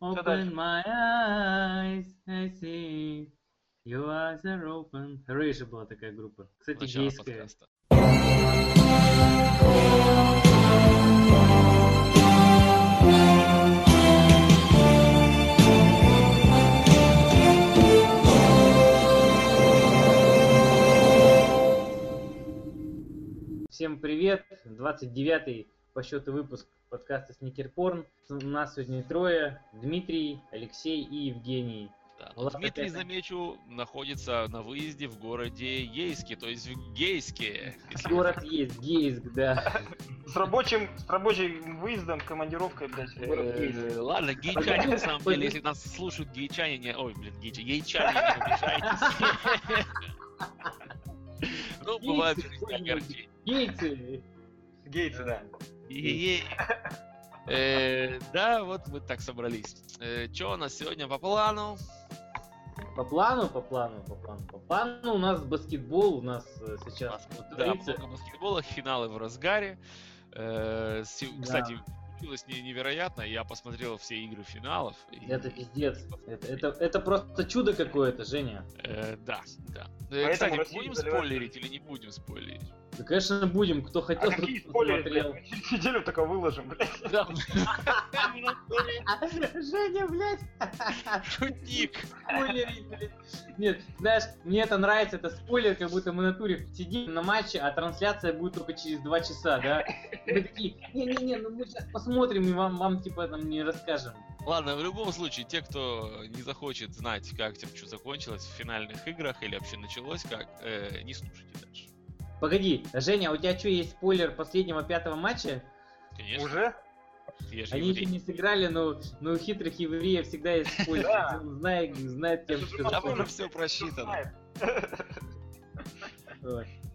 Open my eyes, I see eyes are open. Рейша была такая группа. Кстати, Начало гейская. подкаста. Всем привет! 29-й по счету выпуск подкаста Сникер Порн. У нас сегодня трое. Дмитрий, Алексей и Евгений. Да. Вот Дмитрий, замечу, находится на выезде в городе Ейске, то есть в Гейске. Город есть, Гейск, да. С рабочим, с рабочим выездом, командировкой, блядь, в город Э. Ладно, гейчане, на самом деле, если нас слушают гейчане, не... Ой, блин, гейчане, гейчане, не обижайтесь. Ну, бывает в жизни огорчения. Гейцы! Гейтсы, да. Э, Да, вот мы так собрались. Что у нас сегодня по плану? По плану, по плану, по плану, по плану у нас баскетбол, у нас э, сейчас да, много баскетбола, финалы в разгаре. Э. Кстати, получилось не- невероятно. Я посмотрел все игры финалов. и- Это пиздец. Это, это, это просто чудо какое-то, Женя. Э, да, да. Э, Поэтому Кстати, Россия будем заливает спойлерить или не будем спойлерить? Да, конечно, будем. Кто А хотел, какие тот спойлеры, смотрел. блядь? Мы неделю только выложим, блядь. Да, Женя, блядь, шутник. спойлерить, блядь. Нет, знаешь, мне это нравится, это спойлер, как будто мы на туре сидим на матче, а трансляция будет только через два часа, да? Мы такие, не-не-не, ну мы сейчас посмотрим и вам, вам типа там не расскажем. Ладно, в любом случае, те, кто не захочет знать, как там что закончилось в финальных играх или вообще началось как, э, не слушайте дальше. Погоди, Женя, а у тебя что, есть спойлер последнего пятого матча? Конечно. Уже? Я же Они еще не сыграли, но, но у хитрых евреев всегда есть спойлер. Да. Он знает, знает же что Там уже же все просчитано.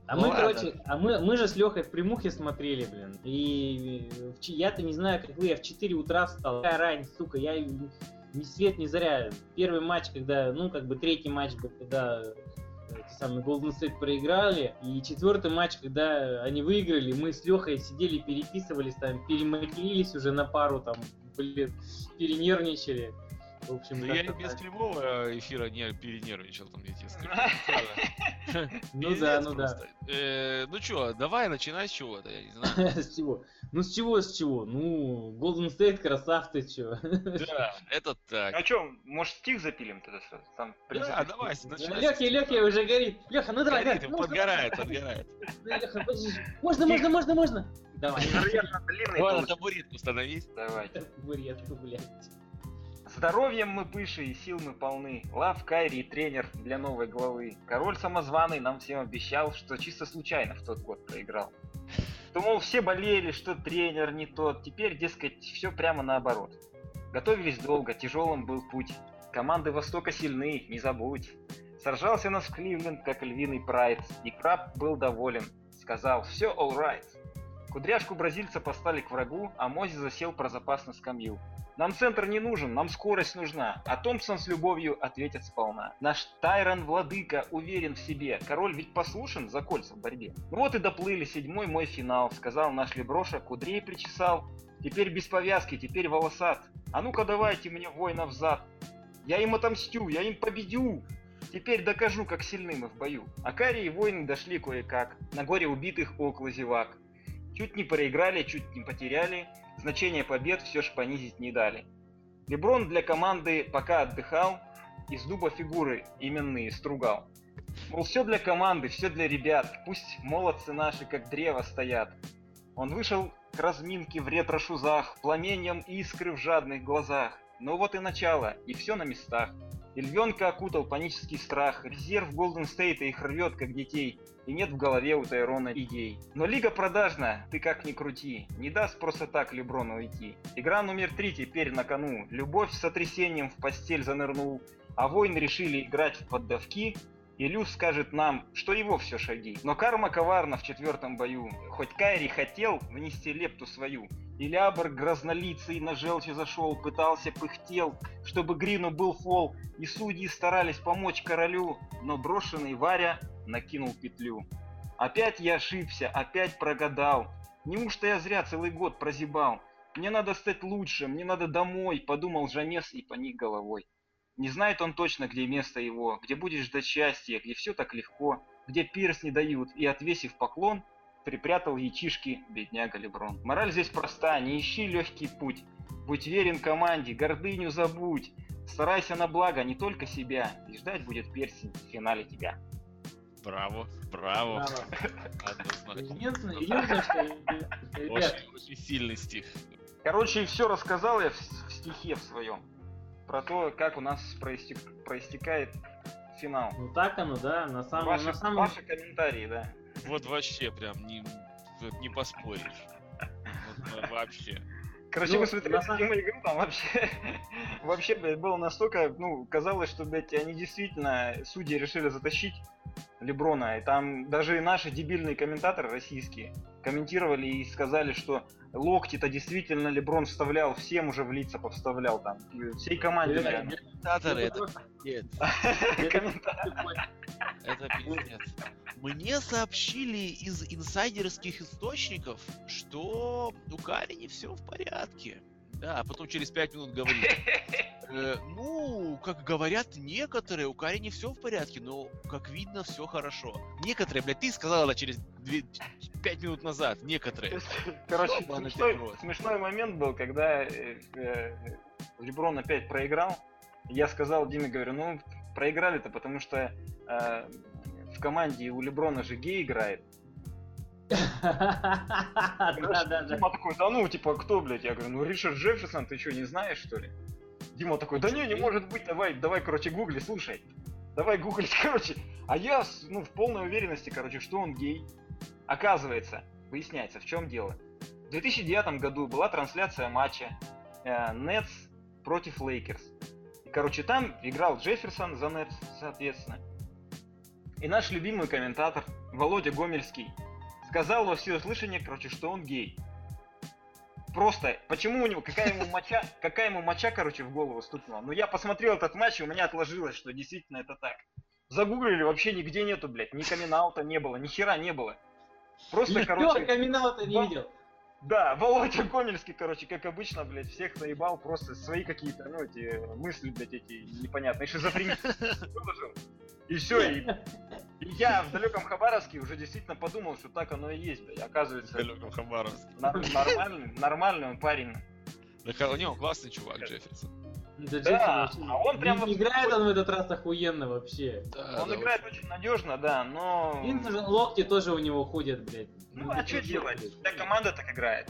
А Ну мы, ладно. короче, а мы, мы же с Лехой в прямухе смотрели, блин. И в ч- я-то не знаю, как вы, я в 4 утра встал. Какая рань, сука, я ни свет, ни заря. Первый матч, когда, ну, как бы третий матч был, когда э, эти самые Golden State проиграли. И четвертый матч, когда они выиграли, мы с Лехой сидели, переписывались, там, перематерились уже на пару, там, блин, перенервничали. В общем, Ну, я без прямого эфира не перенервничал, там, я тебе скажу. Ну да, ну да. Э, Ну чё, давай начинай с чего-то, я не знаю. С чего? Ну с чего, с чего? Ну, Golden State красавцы, чё. Да, это так. А что, может стих запилим тогда сразу? Да, давай, начинай. Лехе, Лехе уже горит. Леха, ну давай, давай. подгорает, подгорает. Можно, можно, можно, можно. Давай. Давай получился. табуретку становись. Давайте. Бурятку, блядь. Здоровьем мы пыши и сил мы полны. Лав Кайри и тренер для новой главы. Король самозваный нам всем обещал, что чисто случайно в тот год проиграл. То, мол, все болели, что тренер не тот. Теперь, дескать, все прямо наоборот. Готовились долго, тяжелым был путь. Команды Востока сильны, не забудь. Сражался нас в Кливленд, как львиный прайд. И Краб был доволен. Сказал, все alright. Кудряшку бразильца поставили к врагу, а Мози засел про запас на скамью. Нам центр не нужен, нам скорость нужна, а Томпсон с любовью ответит сполна. Наш Тайрон владыка уверен в себе, король ведь послушен за кольца в борьбе. Ну вот и доплыли, седьмой мой финал, сказал наш Леброша, кудрей причесал. Теперь без повязки, теперь волосат. А ну-ка давайте мне воина взад. Я им отомстю, я им победю. Теперь докажу, как сильны мы в бою. А Кари и воины дошли кое-как. На горе убитых около зевак. Чуть не проиграли, чуть не потеряли. Значение побед все ж понизить не дали. Леброн для команды пока отдыхал, из дуба фигуры именные стругал. Мол, все для команды, все для ребят, пусть молодцы наши как древо стоят. Он вышел к разминке в ретро-шузах, пламенем искры в жадных глазах. Но вот и начало, и все на местах. И львенка окутал панический страх, резерв Голден Стейта их рвет, как детей, и нет в голове у Тайрона идей. Но лига продажна, ты как ни крути, не даст просто так Леброну уйти. Игра номер три теперь на кону, любовь с сотрясением в постель занырнул, а воины решили играть в поддавки, и Люс скажет нам, что его все шаги. Но карма коварна в четвертом бою. Хоть Кайри хотел внести лепту свою, и Лябр грознолицый на желчи зашел, пытался, пыхтел, чтобы Грину был фол, и судьи старались помочь королю, но брошенный Варя накинул петлю. Опять я ошибся, опять прогадал. Неужто я зря целый год прозябал? Мне надо стать лучше, мне надо домой, подумал Жанес и поник головой. Не знает он точно, где место его, где будет ждать счастья, где все так легко, где пирс не дают, и, отвесив поклон, припрятал яичишки бедняга Леброн. Мораль здесь проста, не ищи легкий путь. Будь верен команде, гордыню забудь. Старайся на благо не только себя, и ждать будет персень в финале тебя. Браво, браво. Браво. Единственное, единственное, что, ребят, Очень, очень сильный стих. Короче, все рассказал я в, в стихе в своем. Про то, как у нас проистек- проистекает финал. ну так оно, да, на самом, ваши, на самом ваши комментарии, да. Вот вообще прям не, не поспоришь. Вот, во- вообще. Короче, Ну, мы смотрели самом- игру, там вообще, вообще, блядь, было настолько, ну, казалось, что, блядь, они действительно, судьи решили затащить Леброна, и там даже и наши дебильные комментаторы российские комментировали и сказали, что локти-то действительно Леброн вставлял, всем уже в лица повставлял там, всей команде, наверное. Комментаторы, это просто- пиздец. Это пиздец. Мне сообщили из инсайдерских источников, что у Кари не все в порядке. Да, а потом через пять минут говорит. «Э, ну, как говорят некоторые, у Кари не все в порядке, но, как видно, все хорошо. Некоторые, блядь, ты сказал это через две- пять минут назад. Некоторые. Короче, смешной, смешной момент был, когда э, э, Леброн опять проиграл. Я сказал Диме, говорю, ну, проиграли-то, потому что э, в команде у Леброна же гей играет. Да, да, да. Дима такой, да ну, типа, кто, блядь? Я говорю, ну, Ричард Джефферсон, ты что, не знаешь, что ли? Дима такой, да не, не может быть, давай, давай, короче, гугли, слушай. Давай гуглить, короче. А я, ну, в полной уверенности, короче, что он гей. Оказывается, выясняется, в чем дело. В 2009 году была трансляция матча э, Нетс против Лейкерс. И, короче, там играл Джефферсон за Нетс, соответственно. И наш любимый комментатор Володя Гомельский сказал во всеуслышание, короче, что он гей. Просто, почему у него, какая ему моча, какая ему моча, короче, в голову стукнула. Ну, я посмотрел этот матч, и у меня отложилось, что действительно это так. Загуглили, вообще нигде нету, блядь, ни камин не было, ни хера не было. Просто, Никто короче, камин-аута не вам- видел. да, Володя Гомельский, короче, как обычно, блядь, всех наебал, просто свои какие-то, ну, эти мысли, блядь, эти непонятные, шизофренические выложил. И все, и, и я в далеком Хабаровске уже действительно подумал, что так оно и есть, блядь. Оказывается, Далеком Хабаровске. нормальный, нормальный он парень. Да, у него классный чувак, Джефферсон. Да, Да, а он прям вот Играет он в этот раз охуенно вообще. Да, Он да, играет очень надежно, да, но... Же локти тоже у него ходят, блядь. Ну а что делать? Вся команда так играет.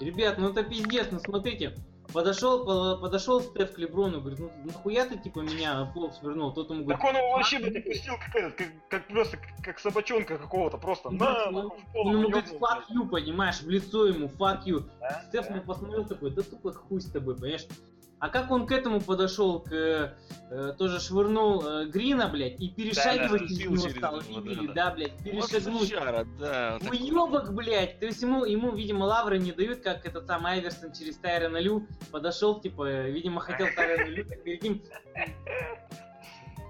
Ребят, ну это пиздец, ну смотрите. Подошел, по- подошел Стеф к Леброну, говорит, ну нахуя ты типа меня пол свернул? Тот ему говорит, Так он его вообще, блядь, отпустил как, этот, как, как просто, как, собачонка какого-то, просто Ну, на, ну, пол он ему его говорит, fuck you, понимаешь, в лицо ему, fuck you. да, Стеф да. посмотрел такой, да тупо хуй с тобой, понимаешь? А как он к этому подошел, к э, тоже швырнул э, Грина, блядь, и перешагивать да, из шутил него стал, него, видели, да, да, блядь, Вот перешагнуть. сучара, да. так- Уебок, блядь! То есть ему, ему, видимо, лавры не дают, как этот сам Айверсон через Тайрона Лю подошел, типа, э, видимо, хотел Тайрона Лю так перед ним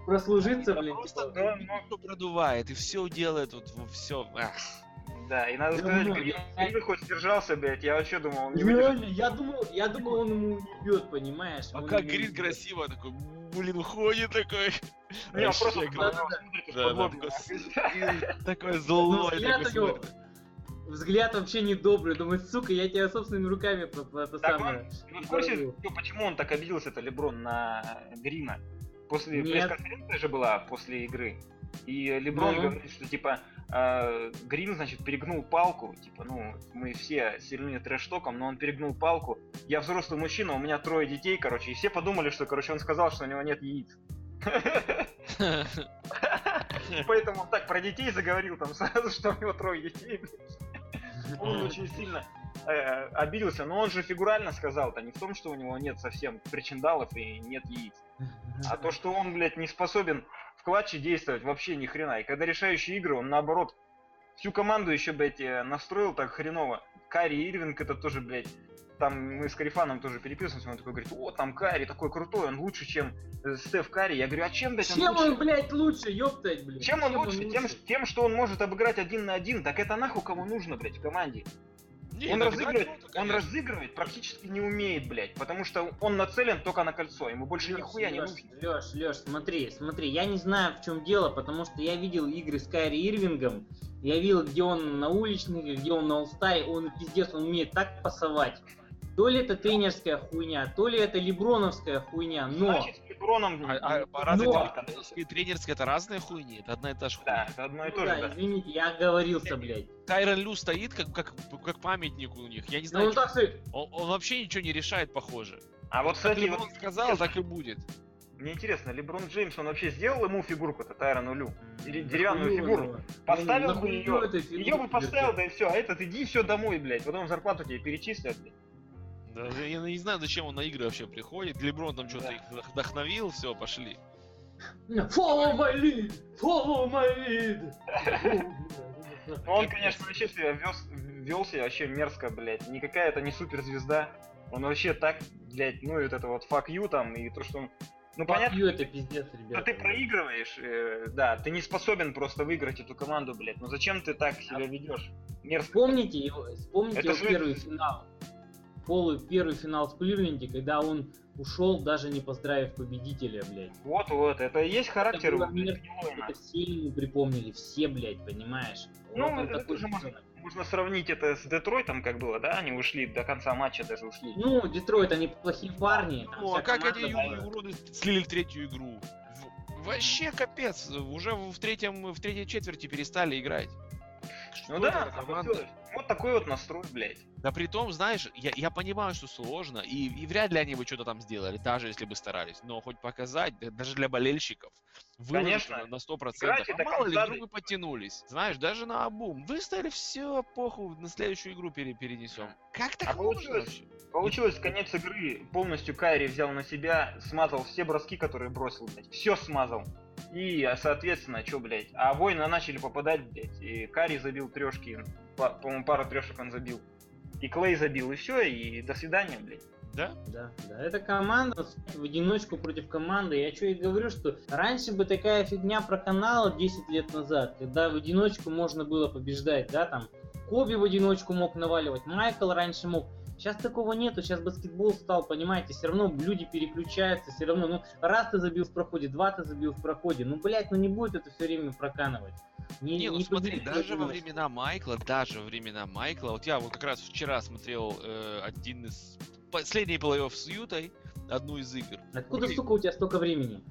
прослужиться, Да блин. Просто типа. да, ну, ну- всё продувает и все делает, вот все. Да, и надо сказать, ну, я- Грин хоть сдержался, блядь, я вообще думал, он не. Реально, я думал, я думал, он ему уебет, понимаешь? А Он как Грин красиво такой, блин, уходит такой. Не, он просто такой, Ну, злой, взгляд вообще недобрый, думает, сука, я тебя собственными руками это Так самое. Вы в курсе, ну, почему он так обиделся-то, Леброн, на Грина? После пресс-конференция же была после игры. И Леброн Ну. говорит, что типа э, Грин, значит, перегнул палку. Типа, ну, мы все сильны трэш-током, но он перегнул палку. Я взрослый мужчина, у меня трое детей, короче. И все подумали, что, короче, он сказал, что у него нет яиц. Поэтому он так про детей заговорил там сразу, что у него трое детей. Он очень сильно э, обиделся, но он же фигурально сказал-то не в том, что у него нет совсем причиндалов и нет яиц, а то, что он, блядь, не способен в клатче действовать вообще ни хрена. И когда решающие игры, он наоборот всю команду еще, блядь, э, настроил так хреново. Кари Ирвинг это тоже, блядь, там мы с Карифаном тоже переписываемся, он такой говорит, о, там Кари такой крутой, он лучше, чем э, Стеф Кари. Я говорю, а чем, блядь, он Чем лучше? он, блядь, лучше, ёптать, блядь? Чем он лучше? Тем, тем, что он может обыграть один на один. Так это нахуй кому нужно, блядь, в команде. Не, Он разыгрывает, круто, он конечно. разыгрывать практически не умеет, блядь, потому что он нацелен только на кольцо, ему больше нихуя не нужно. Леш, Леш, смотри, смотри, я не знаю, в чем дело, потому что я видел игры с Кайри Ирвингом, я видел, где он на уличных, где он на улстай, он пиздец, он умеет так пасовать. То ли это тренерская хуйня, то ли это леброновская хуйня, но... Значит, с Леброном... А, а, по ну, Но- тренерские и тренерские это разные хуйни? Это одна и та же Да, хуйня. это одно и Ну то да, же, да. извините, я оговорился, блядь. Тайрон Лю стоит как, как, как памятник у них. Я не Ну знаю, он так стоит. он, он вообще ничего не решает, похоже. А вот, Как кстати, Леброн вот сказал, так и будет. мне интересно, Леброн Джеймс, он вообще сделал ему фигурку-то Тайрону Лю? Дере- Деревянную Нахуй фигуру? его. Поставил Ну, бы ее, ее бы поставил, да и все, а этот иди все домой, блядь, потом зарплату тебе перечислят, блядь. Да, я не знаю, зачем он на игры вообще приходит. Леброн там что-то Да. их вдох- вдохновил, все, пошли. Follow my lead! Follow my lead! Ну, он, конечно, вообще себя вез, вел себя вообще мерзко, блядь. Никакая это не суперзвезда. Он вообще так, блядь, ну и вот это вот fuck you там, и то, что он... Ну, понятно, Понятно, это пиздец, ребята. ты проигрываешь, э, да, ты не способен просто выиграть эту команду, блядь. Ну зачем ты так себя ведешь? Мерзко. Вспомните его, вспомните Это его же- первый финал. Полу, первый финал в Кливленде, когда он ушел, даже не поздравив победителя, блядь. Вот-вот, это и есть характер было у блядь. Это все ему припомнили, все, блядь, понимаешь? Ну, Вот он это такой тоже можно, можно сравнить это с Детройтом, как было, да? Они ушли до конца матча, даже ушли. Ну, Детройт, они плохие парни. Ну, а как эти была. уроды слили третью игру? Вообще капец, уже в третьем, в третьей четверти перестали играть. Что Ну да, команда? вот такой вот настрой, блядь. Да при том, знаешь, я, я понимаю, что сложно, и, и вряд ли они бы что-то там сделали, даже если бы старались. Но хоть показать, да- даже для болельщиков, Конечно. на- на 100%. Играйте А мало ли, вдруг вы подтянулись. Знаешь, даже на обум. Выставили все, похуй, на следующую игру пере- перенесем. Как так А получилось? вообще? Получилось, конец игры, полностью Кайри взял на себя, смазал все броски, которые бросил, блядь. Все смазал. И, а, соответственно, что, блядь, а воины начали попадать, блядь, и Карри забил трешки, по- по-моему, пару трешек он забил. И Клей забил, и все, и до свидания, блядь. Да? Да, да, это команда в одиночку против команды. Я что и говорю, что раньше бы такая фигня проканала 10 лет назад, когда в одиночку можно было побеждать, да, там Коби в одиночку мог наваливать, Майкл раньше мог. Сейчас такого нету, сейчас баскетбол стал, понимаете, все равно люди переключаются, все равно, ну, раз ты забил в проходе, два ты забил в проходе, ну, блядь, ну не будет это все время проканывать. Не, ну смотри, победить в даже во времена Майкла, даже во времена Майкла, вот я вот как раз вчера смотрел э, один из последний плей-офф с Ютой, одну из игр. Откуда, Блин. сука, у тебя столько времени?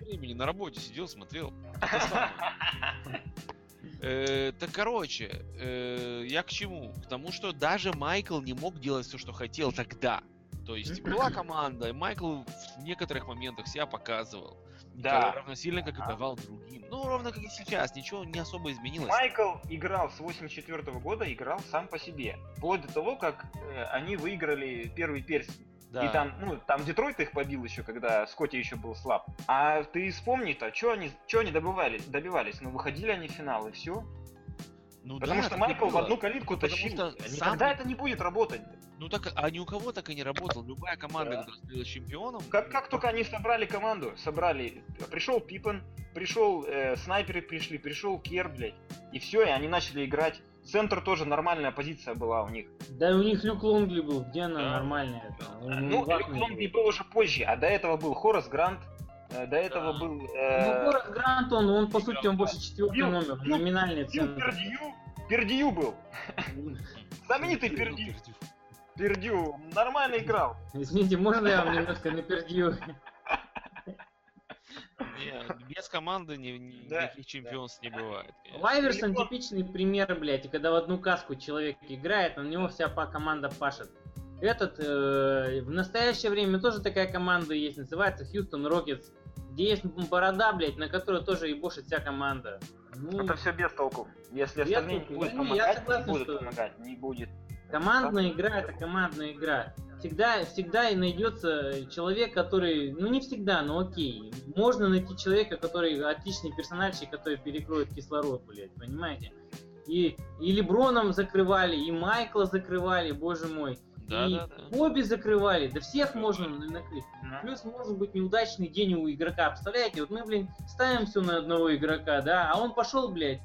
времени на работе сидел, смотрел. Э, Так, короче, э, я к чему? К тому, что даже Майкл не мог делать все, что хотел тогда. То есть была команда, и Майкл в некоторых моментах себя показывал. Да. Равносильно, как и давал другим. Ну, ровно как и сейчас, ничего не особо изменилось. Майкл играл с 84 года, играл сам по себе. Вплоть до того, как э, они выиграли первый перстень. Да. И там, ну, там Детройт их побил еще, когда Скотти еще был слаб. А ты вспомни-то, что они, чё они добивались, добивались? Ну, выходили они в финал, и все. Ну Потому да, что Майкл в одну калитку Потому тащил. что Никогда сам- это не будет работать. Ну так, а ни у кого так и не работал. Любая команда, Да. которая становилась чемпионом, Как, как только они собрали команду, собрали, пришел Пипен, пришел э, снайперы пришли, пришел Кер, блядь, и все, и они начали играть. Центр тоже нормальная позиция была у них. Да у них Люк Лонгли был, где она Да. нормальная? Он Ну, ватный Люк. Лонгли был уже позже, а до этого был Хорас Грант, э, до этого Да. был... Ну, э, Город Грант, он, он по сути, он да. больше четвертый номер, бил- номинальный центр. Пердью, Пердью был. Знаменитый Пердью. Пердью нормально играл. Извините, можно я вам немножко напердью? Не, без команды ни- ни- Да, никаких чемпионств не бывает. конечно. Лайверсон типичный пример, блядь, и когда в одну каску человек играет, на него вся команда пашет. Этот, э, в настоящее время тоже такая команда есть, называется Хьюстон Рокетс, где есть борода, блядь, на которую тоже ебошит вся команда. Ну, Это все без толку. Если Без остальные не толку. будут Ну, я помогать, согласен, не будут что- помогать, не будет. Командная игра это командная игра. Всегда, всегда и найдется человек, который, ну не всегда, но окей. Можно найти человека, который отличный персональщик, который перекроет кислород, блядь, понимаете? И, и Леброном закрывали, и Майкла закрывали, боже мой. Да, и да, да. Закрывали, да всех можно накрыть. Да. Плюс может быть неудачный день у игрока. Представляете, вот мы, блин, ставим все на одного игрока, да, а он пошел, блядь,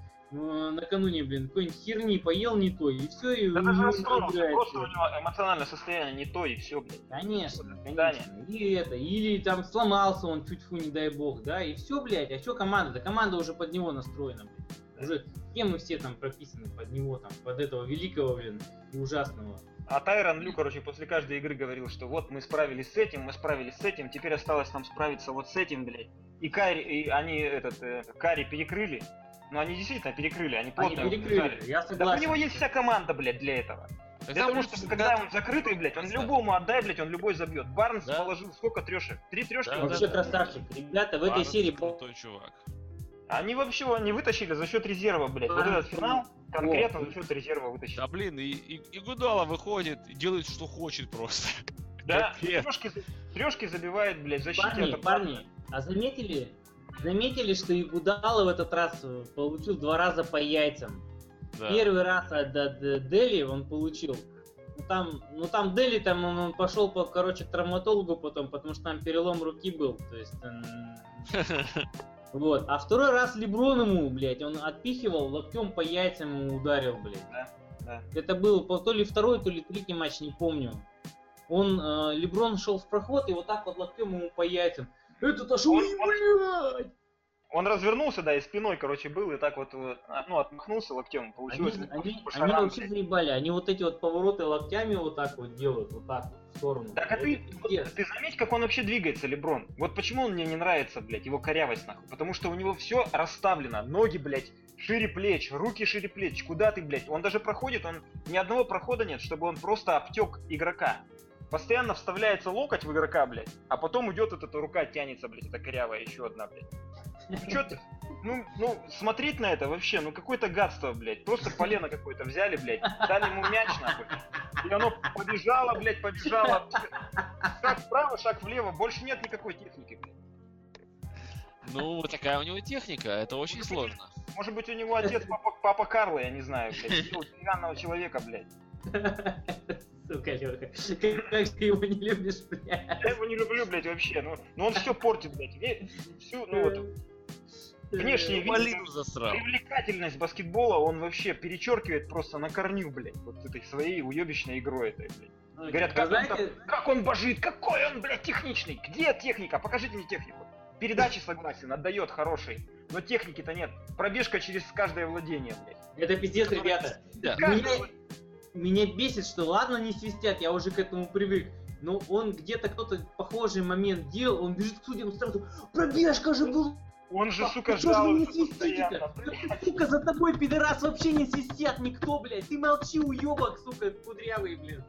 накануне, блин, какой-нибудь херни поел не то, и все, и Да у него просто у блин. него эмоциональное состояние не то, и все, блядь. Конечно, конечно. И это, или там сломался он чуть фу, не дай бог, да, и все, блядь, а что команда? Да команда уже под него настроена, блядь. Уже схемы все там прописаны под него, там, под этого великого, блин, и ужасного. А Тайрон Лю, короче, после каждой игры говорил, что вот мы справились с этим, мы справились с этим, теперь осталось нам справиться вот с этим, блядь. И Кари, и они этот э, Кари перекрыли. Ну они действительно перекрыли, они Они плотно его перекрыли, держали. я Да согласен. у него есть вся команда, блядь, для этого. Так Для там того, что всегда- когда он закрытый, блядь, он Да. любому отдай, блядь, он любой забьет. Барнс Да. положил сколько трешек? Три трешки? Да, он Вообще да, красавчик. Ребята, в этой Барнс серии... крутой чувак. Они вообще его не вытащили за счет резерва, блядь. Вот этот финал конкретно О. за счет резерва вытащили. Да блин, и, и, и Гудала выходит и делает, что хочет просто. Да, трешки, трешки забивает, блядь, в защите. Парни, парни, а заметили, заметили, что Игудала в этот раз э, получил два раза по яйцам. Да. Первый раз от, от, э, Дели он получил. Ну там, ну там Дели там он, он пошел по, короче, к травматологу потом, потому что там перелом руки был. То есть, м, вот. А второй раз Леброн ему, блядь, он отпихивал, локтем по яйцам ему ударил, блядь. Да. Это был то ли второй, то ли третий матч, не помню. Он, э, Леброн шел в проход и вот так вот локтем ему по яйцам. Этот аж, Он- ой, блядь! Он развернулся, да, и спиной, короче, был, и так вот, э, ну, отмахнулся локтем, Они, получилось. они, они шарам, вообще заебали, они вот эти вот повороты локтями вот так вот делают, вот так вот, в сторону. Так а Это ты, пиздец. ты заметь, как он вообще двигается, Леброн. Вот почему он мне не нравится, блядь, его корявость, нахуй. Потому что у него все расставлено. Ноги, блядь, шире плеч, руки шире плеч. Куда ты, блядь? Он даже проходит, он ни одного прохода нет, чтобы он просто обтек игрока. Постоянно вставляется локоть в игрока, блядь, а потом идет вот эта рука тянется, блядь, эта корявая, еще одна, блядь. Ну, чё ты? Ну, ну, смотреть на это вообще, ну какое-то гадство, блядь. Просто полено какое-то взяли, блядь, дали ему мяч, нахуй. И оно побежало, блядь, побежало. Шаг вправо, шаг влево, больше нет никакой техники, блядь. Ну, такая у него техника, это очень сложно. Может быть, у него отец папа, папа Карло, я не знаю, блядь, деревянного человека, блядь. Сука, Лёха, как, ты его не любишь, блядь. Я его не люблю, блядь, вообще. Ну, ну он все портит, блядь. Всю, ну вот, внешний вид, Малину засрал. привлекательность баскетбола он вообще перечеркивает просто на корню, блядь, вот этой своей уебищной игрой этой, блядь. Ну, Говорят, как он, знаете, там- как он божит, какой он, блядь, техничный. Где техника? Покажите мне технику. Передачи согласен, отдает хороший. Но техники-то нет. Пробежка через каждое владение, блядь. это пиздец, ребята. Да. Каждое Меня, бесит, что ладно не свистят, я уже к этому привык. Но он где-то кто-то похожий момент делал, он бежит к судьям сразу, пробежка же была! Он же, сука, Что ж вы не свистите-то? блядь. Сука, за тобой, пидорас, вообще не свистят никто, блядь. Ты молчи, уебок, сука, кудрявый, блин.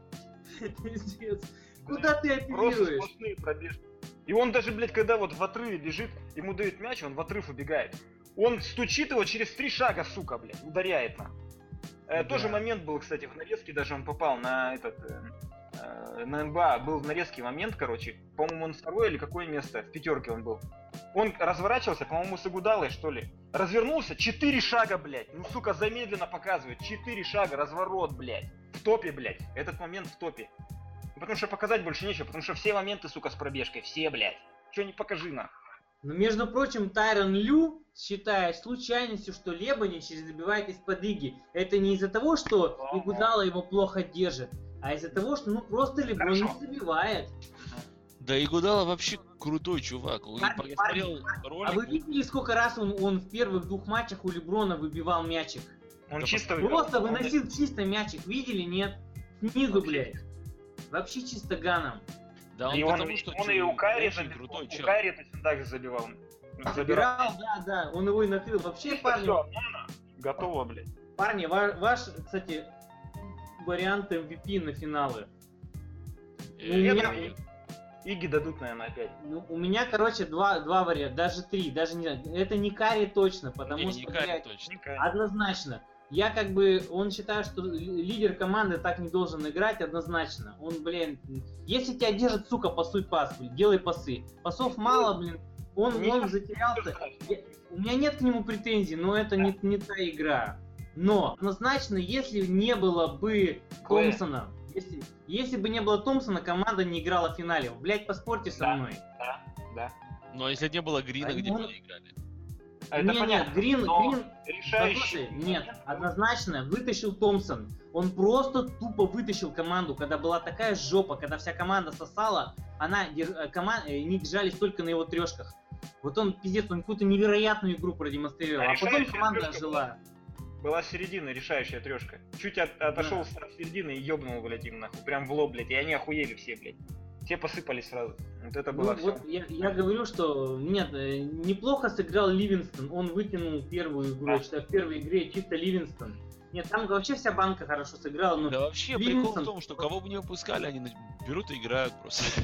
Пиздец. Куда ты Просто апеллируешь? пробежки. И он даже, блядь, когда вот в отрыве бежит, ему дают мяч, он в отрыв убегает. Он стучит его через три шага, сука, блядь, ударяет на. Э, Да. Тоже момент был, кстати, в нарезке, даже он попал на этот, э, на НБА, был в нарезке момент, короче, по-моему, он второе или какое место, в пятерке он был. Он разворачивался, по-моему, с Игудалой, что ли. Развернулся, четыре шага, блядь. Ну, сука, замедленно показывает. Четыре шага, разворот, блядь. В топе, блядь. Этот момент в топе. Потому что показать больше нечего, потому что все моменты, сука, с пробежкой. Все, блядь. Че не покажи на. Но, между прочим, Тайрон Лю считает случайностью, что Лебанич забивает из-под Иги. Это не из-за того, что. Игудала его плохо держит, а из-за того, что ну просто Леброн не забивает. Да и Гудала вообще крутой чувак. Он- Парни, Я А ролик. вы видели, сколько раз он, он в первых двух матчах у Леброна выбивал мячик? Он Да чисто... Просто он- выносил чисто мячик, видели, нет? Снизу, блядь. Вообще чисто ганом. Да, он И он, потому что он чё, и у Кайри очень забивал. крутой У чел. Кайри точно так же забивал. Забирал, да, да, он его и накрыл. Вообще, Чисто парни, Готово, блядь. парни, ва- ваш, кстати, вариант MVP на финалы. Э, Ну, у меня- Иги дадут, наверное, опять. Ну, у меня, короче, два, два варианта, даже три, даже не знаю. Это не Карри точно, потому не, что, не Карри блядь, точно. Однозначно. Я как бы, он считает, что ли- лидер команды так не должен играть однозначно. Он, блин, если тебя держит, сука, пасуй пас, блин, делай пасы. Пасов мало, блин, он, Не- он затерялся. Я- у меня нет к нему претензий, но это не, не та игра. Но однозначно, если не было бы. Томпсона, если, если бы не было Томпсона, команда не играла в финале. Блять, поспорьте со Да. мной. Да, да. Но если не было Грина, Они где бы могут- они играли? А это не, понятно, нет, Грин, Грин, решающий послушай, нет, однозначно вытащил Томпсон. Он просто тупо вытащил команду, когда была такая жопа, когда вся команда сосала, она, э, кома- э, они держались только на его трешках. Вот он, пиздец, он какую-то невероятную игру продемонстрировал, А а потом команда жила. Была середина, решающая трешка. Чуть от- отошел с середины и ёбнул, блядь, им нахуй. Прям в лоб, блядь. И они охуели все, блядь. Все посыпались сразу. Вот это Ну, было всё. вот я, я говорю, что нет, э, неплохо сыграл Ливинстон. Он вытянул первую игру. Я считаю, в первой игре чисто Ливинстон. Нет, там вообще вся банка хорошо сыграла, но Да вообще прикол в том, что кого бы не выпускали, они берут и играют просто.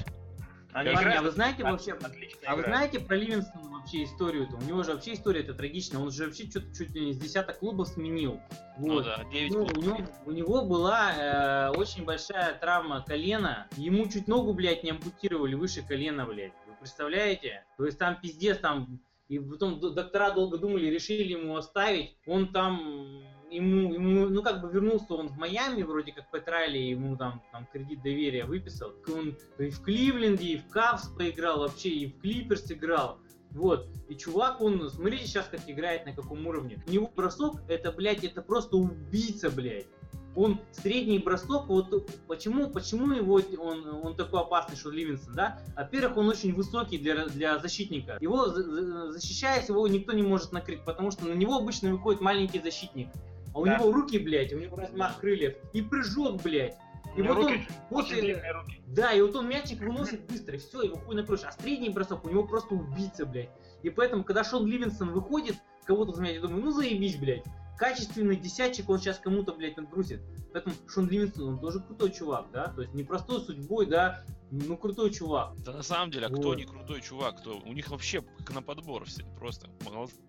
Они играют а вы знаете вообще, отлично а вы знаете про Ливинстона вообще историю-то? У него же вообще история это трагичная. Он же вообще чуть, чуть ли не с десяток клубов сменил. Ну Вот. да, 9 Ну, у, него, у него была э, очень большая травма колена. Ему чуть ногу, блядь, не ампутировали выше колена, блядь. Вы представляете? То есть там пиздец, там... И потом доктора долго думали, решили ему оставить. Он там... Ему, ему, ну как бы вернулся он в Майами, вроде как Петрали, ему там, там кредит доверия выписал. Он и в Кливленде, и в Кавс поиграл вообще, и в Клиперс играл. Вот. И чувак, он, смотрите сейчас, как играет, на каком уровне. У него бросок, это, блядь, это просто убийца, блядь. Он средний бросок, вот почему, почему его он, он такой опасный, что Ливинсон, да? Во-первых, он очень высокий для, для защитника. Его, за- за- защищаясь, его никто не может накрыть, потому что на него обычно выходит маленький защитник. А у Да. него руки, блядь, у него размах крыльев и прыжок, блядь. И вот он руки после- длинные руки. да, и вот он мячик выносит быстро, и все, его хуй накроешь. А средний бросок у него просто убийца, блядь. И поэтому, когда Шон Ливинсон выходит, кого-то за меня, я думаю, ну заебись, блядь. Качественный десятчик он сейчас кому-то, блядь, отгрузит. Поэтому Шон Ливинсон, он тоже крутой чувак, да? То есть непростой судьбой, да, ну крутой чувак. Да на самом деле, а кто Вот. не крутой чувак, кто? У них вообще как на подбор все, просто.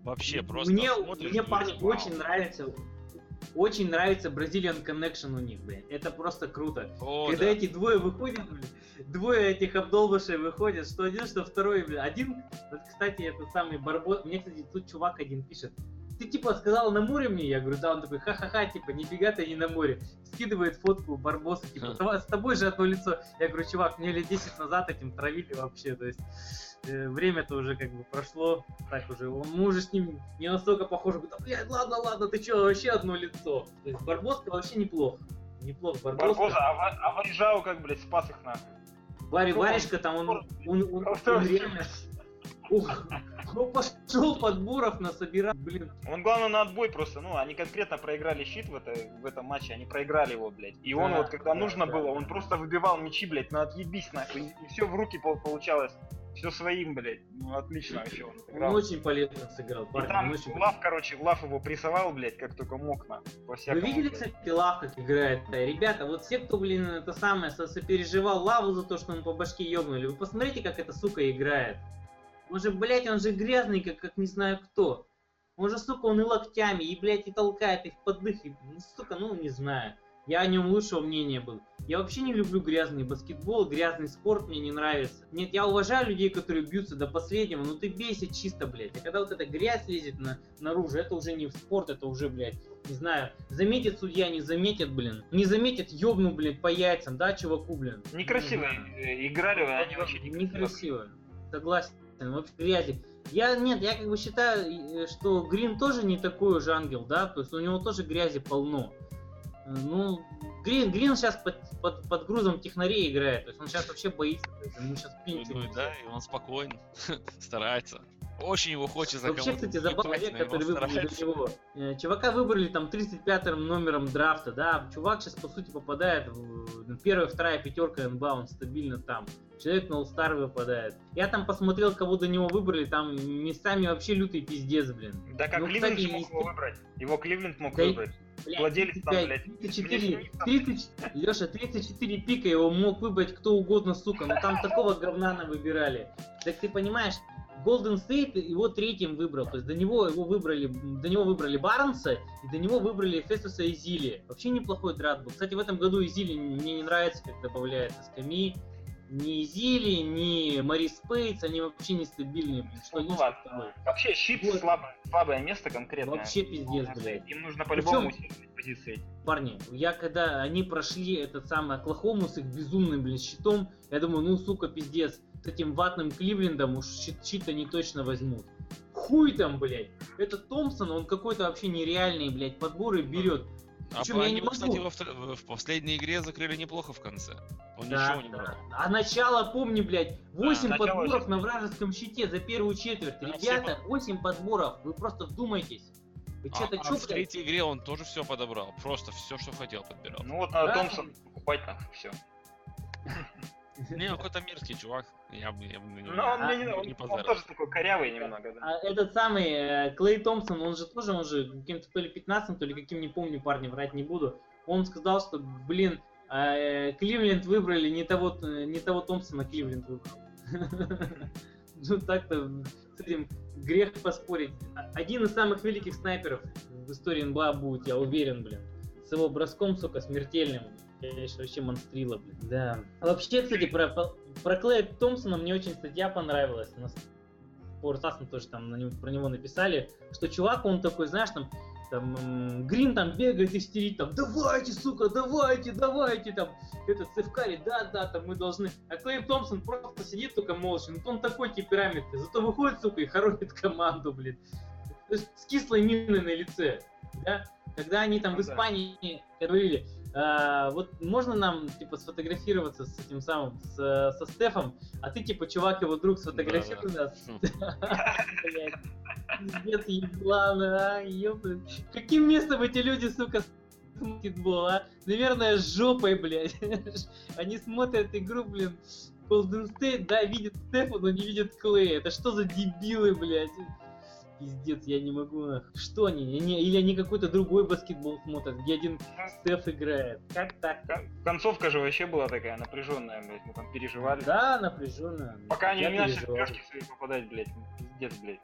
Вообще, просто мне, мне парни, «Вау». очень нравится, очень нравится Brazilian Connection у них, блядь. Это просто круто. О, Когда да. эти двое выходят, блин, двое этих обдолбышей выходят, что один, что второй, блин. Один, вот, кстати, это самый барбос. Мне, кстати, тут чувак один пишет. Ты типа сказал на море мне? Я говорю, да, он такой, ха-ха-ха, типа, нифига ты не на море. Скидывает фотку Барбоса, типа, с тобой же одно лицо. Я говорю, чувак, мне лет 10 назад этим травили вообще, то есть э, время-то уже как бы прошло, так уже, он, мы уже с ним не настолько похожи, говорю, да, блядь, ладно, ладно, ты чё, вообще одно лицо. То есть Барбоска вообще неплох. Неплох, Барбоска. Барбоза, а, а Варижау как, блядь, спас их нахуй. Варя, он- Варежка там, он, он, он, он, Что- реально... Ух, Он пошел подборов насобирал, блин. Он, главное, на отбой просто, ну, они конкретно проиграли щит в, это, в этом матче, они проиграли его, блядь. И он Да, вот, когда да, нужно да, было, он просто выбивал мячи, блядь, на отъебись, нахуй. И, все в руки пол- получалось. Все своим, блядь. Ну, отлично вообще он Он играл. очень полезно сыграл, И парень, там он очень Лав, короче, Лав его прессовал, блядь, как только мог, на. Вы всякому, видели, блядь. кстати, Лав как играет? Да, Ребята, вот все, кто, блин, это самое, со- сопереживал Лаву за то, что он по башке ёбнули, вы посмотрите, как эта сука играет. Он же, блядь, он же грязный, как, как не знаю кто. Он же, сука, он и локтями, и, блядь, и толкает, и в поддых, и, ну, сука, ну, не знаю. Я о нем лучшего мнения был. Я вообще не люблю грязный баскетбол, грязный спорт мне не нравится. Нет, я уважаю людей, которые бьются до последнего, но ты бесит чисто, блядь. А когда вот эта грязь лезет на, наружу, это уже не в спорт, это уже, блядь, не знаю, заметит судья, не заметит, блин. Не заметит, ёбну, блин, по яйцам, да, чуваку, блин. Некрасиво Не знаю. э, играли, они вообще некрасиво. Некрасиво. Согласен. Вообще грязи. Я, нет, я как бы считаю, э, что Грин тоже не такой уже ангел, да, то есть у него тоже грязи полно. Э, Ну, Грин, Грин сейчас под, под, под грузом технарей играет, то есть он сейчас вообще боится, то есть ему сейчас Ну, пинчу. да, и он спокоен, старается. Очень его хочется Вообще, кому-то кстати, забавный въебать, человек, но который выбрали за него. Э, Чувака выбрали там 35-м номером драфта, да. Чувак сейчас, по сути, попадает в ну, первая, вторая пятерка НБА, он стабильно там. Человек на All-Star выпадает. Я там посмотрел, кого до него выбрали, там местами вообще лютый пиздец, блин. Да как Ну, Кливленд кстати, мог есть- его выбрать. Его Кливленд мог Да выбрать. Блядь, Владелец там, 35, блядь, 34, мне 30, Леша, 34 пика его мог выбрать кто угодно, сука, но там такого говна нам выбирали. Так ты понимаешь, Golden State его третьим выбрал, то есть до него его выбрали, до него выбрали Барнса и до него выбрали Фестуса Изили. Вообще неплохой драфт был. Кстати, в этом году Изили мне не нравится, как добавляется скамьи. Ни Изили, ни Марис Спейтс, они вообще нестабильные. блин, Что Ну, ладно. второй. Вообще щит Вот. слабое, слабое место конкретное. Вообще пиздец, блядь. Им нужно по-любому усилить позиции. Парни, я когда они прошли этот самый Оклахому с их безумным, блин, щитом, я думаю, ну, сука, пиздец, с этим ватным Кливлендом уж щит, щит они точно возьмут. хуй там, блядь. Этот Томпсон, он какой-то вообще нереальный, блядь, подборы берет. А Причем я не нему, кстати, могу. во втор- в последней игре закрыли неплохо в конце. Он Да, ничего не да. брал. А начало, помни, блядь, 8 начало подборов очень- на вражеском щите за первую четверть. Да, все Ребята, 8 подборов, вы просто вдумайтесь. Вы А, что-то а чё, в третьей игре он тоже все подобрал. Просто все, что хотел, подбирал. Ну вот надо Да. Томпсон покупать там, все. Не, он какой-то мерзкий чувак. Я бы, я бы на него Ну, он, А, мне не, он, не он тоже такой корявый немного, да. А этот самый э, Клей Томпсон, он же тоже, он же каким-то то ли 15 то ли каким не помню, парни, врать не буду. Он сказал, что, блин, э, Кливленд выбрали не того, э, не того Томпсона, Кливленд выбрал. Ну так-то с этим грех поспорить. А- Один из самых великих снайперов в истории НБА будет, я уверен, блин. С его броском, сука, смертельным. Конечно, вообще монстрила, блин. Да. А вообще, кстати, про, про Клея Томпсона мне очень статья понравилась. У нас Спортсасом тоже там на него, про него написали, что чувак, он такой, знаешь, там, там Грин там бегает, истерит, там, давайте, сука, давайте, давайте, там, этот Севкари, да, да, там мы должны. А Клей Томпсон просто сидит только молча, ну он такой темперамент, зато выходит, сука, и хоронит команду, блин. То есть с кислой миной на лице, да? Когда они там в Ну да. Испании говорили, «А, вот можно нам, типа, сфотографироваться с этим самым, с- со Стефом, а ты, типа, чувак, его друг, сфотографируй нас. Пиздец, ебланы, а. Каким местом эти люди, сука, футбол, а? Наверное, жопой, блядь. Они смотрят игру, блин, Golden State, да, видят Стефа, но не видят Клея. Это что за дебилы, блядь? Пиздец, я не могу. Что они? Они- Или они какой-то другой баскетбол смотрят, где один Стеф играет. Как так? Кон- Концовка же вообще была такая напряженная, блядь, мы там переживали. Да, напряженно. Пока они не начали переживал. прешки свои попадать, блядь, пиздец, блядь.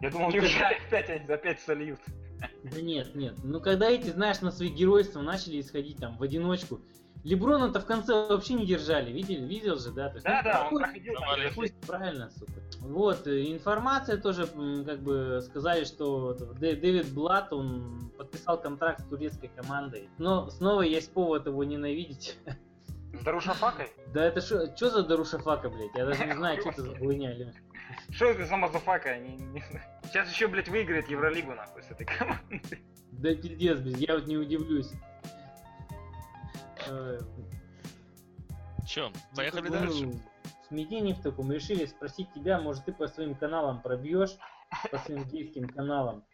Я думал, неужели опять они опять сольют? Да нет, нет. Ну когда эти, знаешь, на свои геройства начали исходить там в одиночку. Леброна-то в конце вообще не держали, видели, видел же, да? То есть, Да, ну, да, он какой- проходил Пусть правильно, сука. Вот, э, информация тоже, как бы, сказали, что Дэвид Блат, он подписал контракт с турецкой командой. Но снова есть повод его ненавидеть. С Дарушафакой? Да это что за Дарушафака, блядь? Я даже не знаю, что это за хуйня. или- Что это за мазафака? Они не знаю. Сейчас еще, блядь, выиграет Евролигу, нахуй, с этой командой. Да пиздец, блядь, я вот не удивлюсь. Э, Че, поехали Ну, дальше? В таком решили спросить тебя, может ты по своим каналам пробьешь, по своим гейским каналам.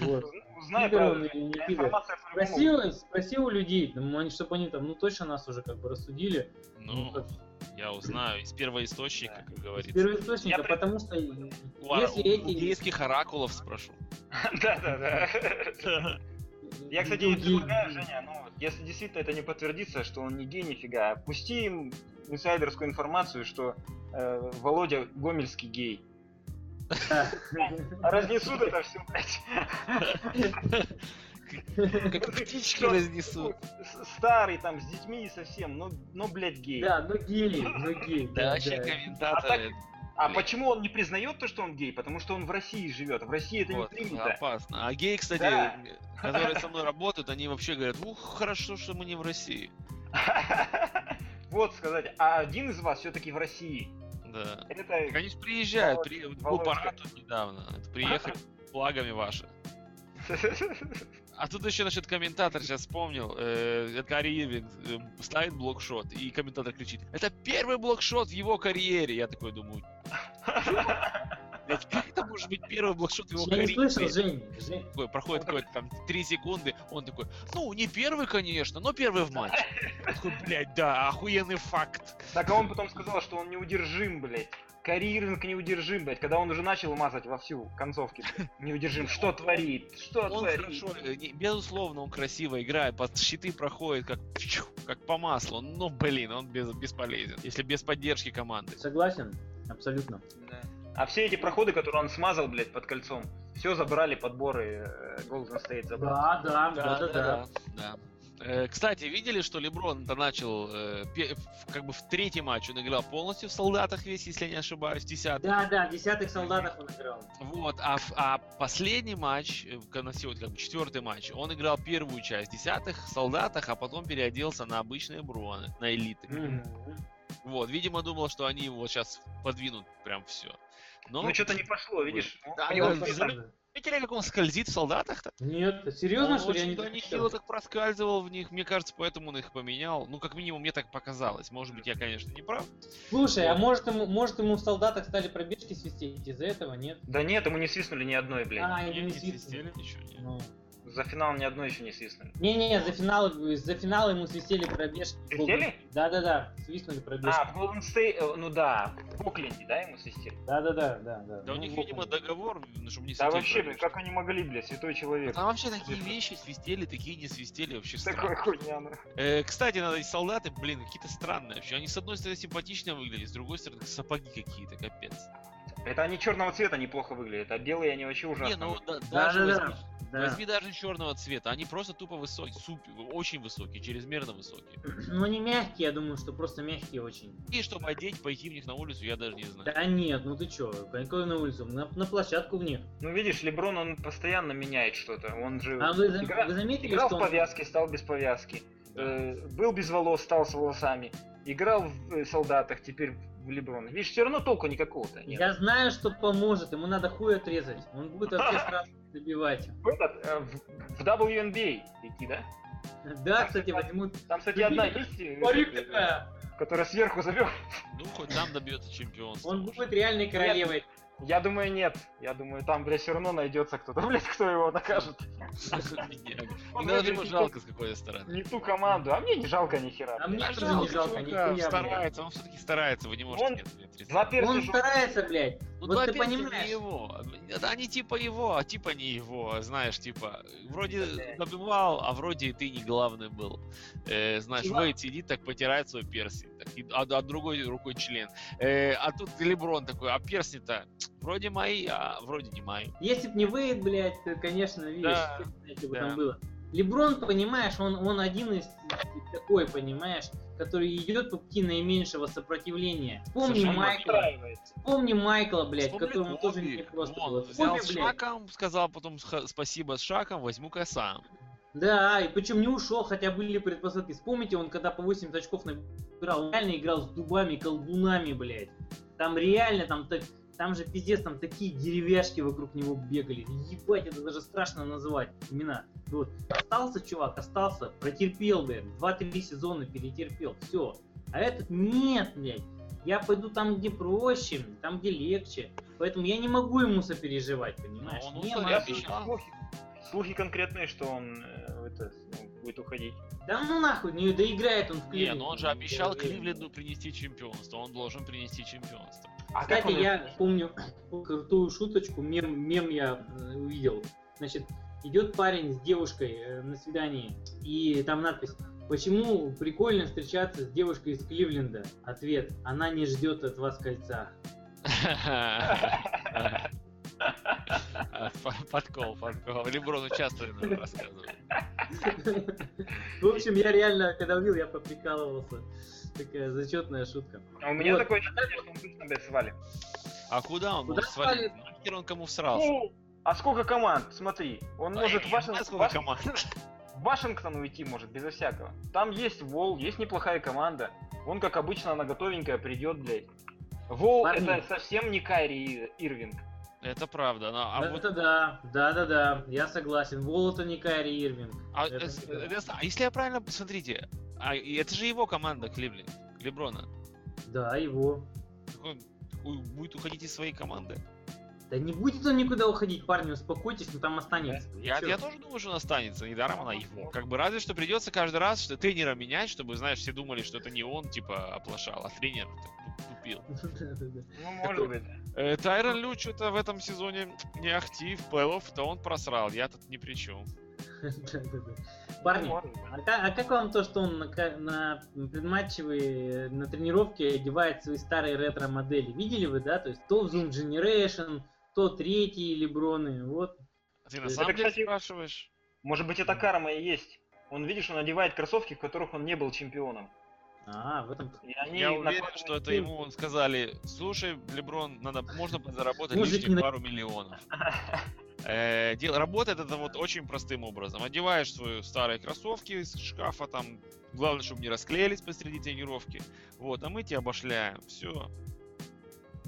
Вот. Узнай, Пидор он правда. или не Я пидор? информация по-любому. Спроси, спроси у людей, ну, они, чтобы они там, ну точно нас уже как бы рассудили. Ну, как, я узнаю из первоисточника, как из говорится. первоисточника, Я потому что У, если у- у эти гейских оракулов спрошу. Да-да-да. Я, кстати, люди- предлагаю, Женя, ну, вот, если действительно это не подтвердится, что он не гей нифига, пусти им инсайдерскую информацию, что э, Володя Гомельский гей. А разнесут это все, блядь. Как птички Что? разнесут. Старый там, с детьми совсем, но, но блядь, гей. Да, ну гей, ну гей. Да, вообще А комментаторы. А блин. почему он не признает то, что он гей? Потому что он в России живет. В России это Вот, не принято. опасно. А геи, кстати, Да. которые со мной работают, они вообще говорят, ух, хорошо, что мы не в России. Вот сказать, а один из вас все-таки в России. Да. Это Так они ж приезжают, при... был парад недавно. Приехали флагами ваши. А тут еще насчет комментатора сейчас вспомнил. Э, Гарри Ирвинг э, ставит блокшот, и комментатор кричит, это первый блокшот в его карьере. Я такой думаю, блядь, как это может быть первый блокшот в его Я не карьере? слышал, Жень. Жень. Такой, проходит какой-то там 3 секунды, он такой, ну, не первый, конечно, но первый в матче. Я такой, блядь, да, охуенный факт. Так а он потом сказал, что он неудержим, блядь. Карьеринг неудержим, блядь, когда он уже начал мазать во всю концовке. блядь. Неудержим. Что творит? Что Он творит? хорошо, э, безусловно, он красиво играет, под щиты проходит как, как по маслу. Но, блин, он без, бесполезен, если без поддержки команды. Согласен? Абсолютно. Да. А все эти проходы, которые он смазал, блядь, под кольцом, все забрали подборы э, Golden State забрал. Да, да, да, да, да. да. Э, Кстати, видели, что Леброн-то начал, э, в- как бы в третий матч он играл полностью в солдатах весь, если я не ошибаюсь, в десятый. Да, да, десятых солдатов он играл. Вот, а, в- а последний матч, э, на сегодня, как бы четвертый матч, он играл первую часть в десятых солдатах, а потом переоделся на обычные броны, на элиты. Мгм. Вот, видимо, думал, что они его сейчас подвинут прям все. Но Ну что-то не пошло, видишь? Да, да. поставили. Видели, как он скользит в солдатах-то? Нет, серьезно, он что ли? Я не нехило так проскальзывал в них. Мне кажется, поэтому он их поменял. Ну, как минимум, мне так показалось. Может быть, я, конечно, не прав. Слушай, а Вот. может ему, может ему в солдатах стали пробежки свистеть из-за этого, нет? Да нет, ему не свистнули ни одной, блядь. А, Не, ему не не свистнули. свистели ничего, не. Ну. За финал ни одной еще не свистнули. Не-не, за финал, за финал ему свистели пробежки. Свистели? Да-да-да, свистнули пробежки. А, в Golden State, э, ну да, в Окленде, да, ему свистели? Да-да-да, да, да. Да у Ну, них, вот видимо, договор, ну, чтобы не Да светили вообще, блин, пробежки. как они могли, блядь, святой человек. Там вообще такие Это- вещи свистели, такие не свистели, вообще Такой странно. хуйня, ну. Э, кстати, надо эти солдаты, блин, какие-то странные вообще. Они с одной стороны симпатично выглядят, с другой стороны сапоги какие-то, капец. Это они черного цвета неплохо выглядят, а белые они вообще ужасно. Не, ну да- даже Да-да-да. возьми, Да. возьми даже черного цвета, они просто тупо высокие, супер, очень высокие, чрезмерно высокие. Ну они мягкие, я думаю, что просто мягкие очень. И чтобы одеть, пойти в них на улицу, я даже не знаю. Да нет, ну ты чё, какой на улицу? На, на площадку в них. Ну видишь, Леброн, он постоянно меняет что-то. Он же А вы, игра- вы заметили, играл что в он- повязке, стал без повязки. Да. Э, был без волос, стал с волосами. Играл в э, солдатах, теперь в Леброн. Видишь, все равно толку никакого-то нет. Я знаю, что поможет, ему надо хуй отрезать. Он будет вообще сразу добивать. В, этот, э, в, в WNBA идти, да? Да, кстати, возьмут. Там, кстати, одна есть, которая сверху забьет. Ну, хоть там добьется чемпионства. Он будет реальной королевой. Я думаю, нет. Я думаю, там, блядь, все равно найдется кто-то, блядь, кто его накажет. Он Мне даже его выглядит жалко с какой стороны. Не ту команду, а мне не жалко ни хера. А мне тоже не жалко, нихуя, блядь. старается, он все-таки старается, вы не можете Он Он старается, блядь. Ну, вот два ты не понимаешь. его. Они типа его, а типа не его, знаешь, типа, вроде Да. добивал, а вроде и ты не главный был. Э, знаешь, Чувак. Вейд сидит, так потирает свой перстень, так, и, а, а другой рукой член. Э, а тут Леброн такой, а перстни-то вроде мои, а вроде не мои. Если б не Вейд, блядь, то, конечно, видишь, Да, что бы да. там было. Леброн, понимаешь, он, он один из такой, понимаешь, который идет по пути наименьшего сопротивления. Вспомни Слушай, он Майкла, вспомни Майкла, блядь, Вспомни которому тоже Коби. не просто было. взял Вспомни, с шагом, сказал потом спасибо с шагом, возьму-ка сам. Да, и причем не ушел, хотя были предпосылки. Вспомните, он когда по 80 очков набирал, реально играл с дубами, колдунами, блядь. Там реально, там, так- там же пиздец, там такие деревяшки вокруг него бегали. Ебать, это даже страшно называть имена. Вот. Остался чувак, остался, протерпел, блядь. Два-три сезона перетерпел, все. А этот нет, блядь. Я пойду там, где проще, там, где легче. Поэтому я не могу ему сопереживать, понимаешь? он Не могу. Слухи, слухи конкретные, что он э, это, ну, будет уходить. Да ну нахуй, не доиграет он в Не, Кливленде. но он же обещал уверен. Кливленду принести чемпионство, он должен принести чемпионство. А Кстати, он- я помню крутую шуточку, мем, мем я э, увидел. Значит, идет парень с девушкой э, на свидании, и там надпись Почему прикольно встречаться с девушкой из Кливленда? Ответ. Она не ждет от вас кольца. Подкол, подкол. Леброну часто это рассказывают. В общем, я реально, когда увидел, я поприкалывался. Такая зачетная шутка. А у меня Вот. такое ощущение, что он точно, блядь, свалит. А куда он Куда может свалить? свалит? Нахер он кому всрался? Ну, а сколько команд? Смотри, он может Вашингтон, Вашингтон уйти может безо всякого. Там есть Вол, есть неплохая команда. Он, как обычно, она готовенькая придет, блядь. Вол Парни. это совсем не Кайри Ирвинг. Это правда, но а вот это да, да, да, да, я согласен. Волота не Кайри Ирвинг. а, это э, да. э, а если я правильно посмотрите, а, это же его команда Кливленд, Леброна. Да, его. Так он будет уходить из своей команды. Да не будет он никуда уходить, парни, успокойтесь, но там останется. Вы Я, я тоже думаю, что он останется, недаром она его. Как бы разве что придется каждый раз что тренера менять, чтобы, знаешь, все думали, что это не он, типа, оплошал, а тренер тупил. Ну, может быть. Э, Тайрон Лю что-то в этом сезоне не актив, плей-офф-то он просрал, я тут ни при чем. Ну, Парни, быть. а а как вам то, что он на, предматчевые, на тренировке одевает свои старые ретро-модели? Видели вы, да? То есть то в Zoom Generation, то третьи Леброны, вот. Ты на Это, самом деле кстати, спрашиваешь? Может быть, это карма и есть. Он, видишь, он одевает кроссовки, в которых он не был чемпионом. А, в этом... И они Я уверен, накладывают что это ему он сказали, слушай, Леброн, надо, можно заработать Мужики лишних на- пару миллионов. Э, дел- работает это вот очень простым образом. Одеваешь свои старые кроссовки из шкафа, там, главное, чтобы не расклеились посреди тренировки. Вот, а мы тебя обошляем. Все.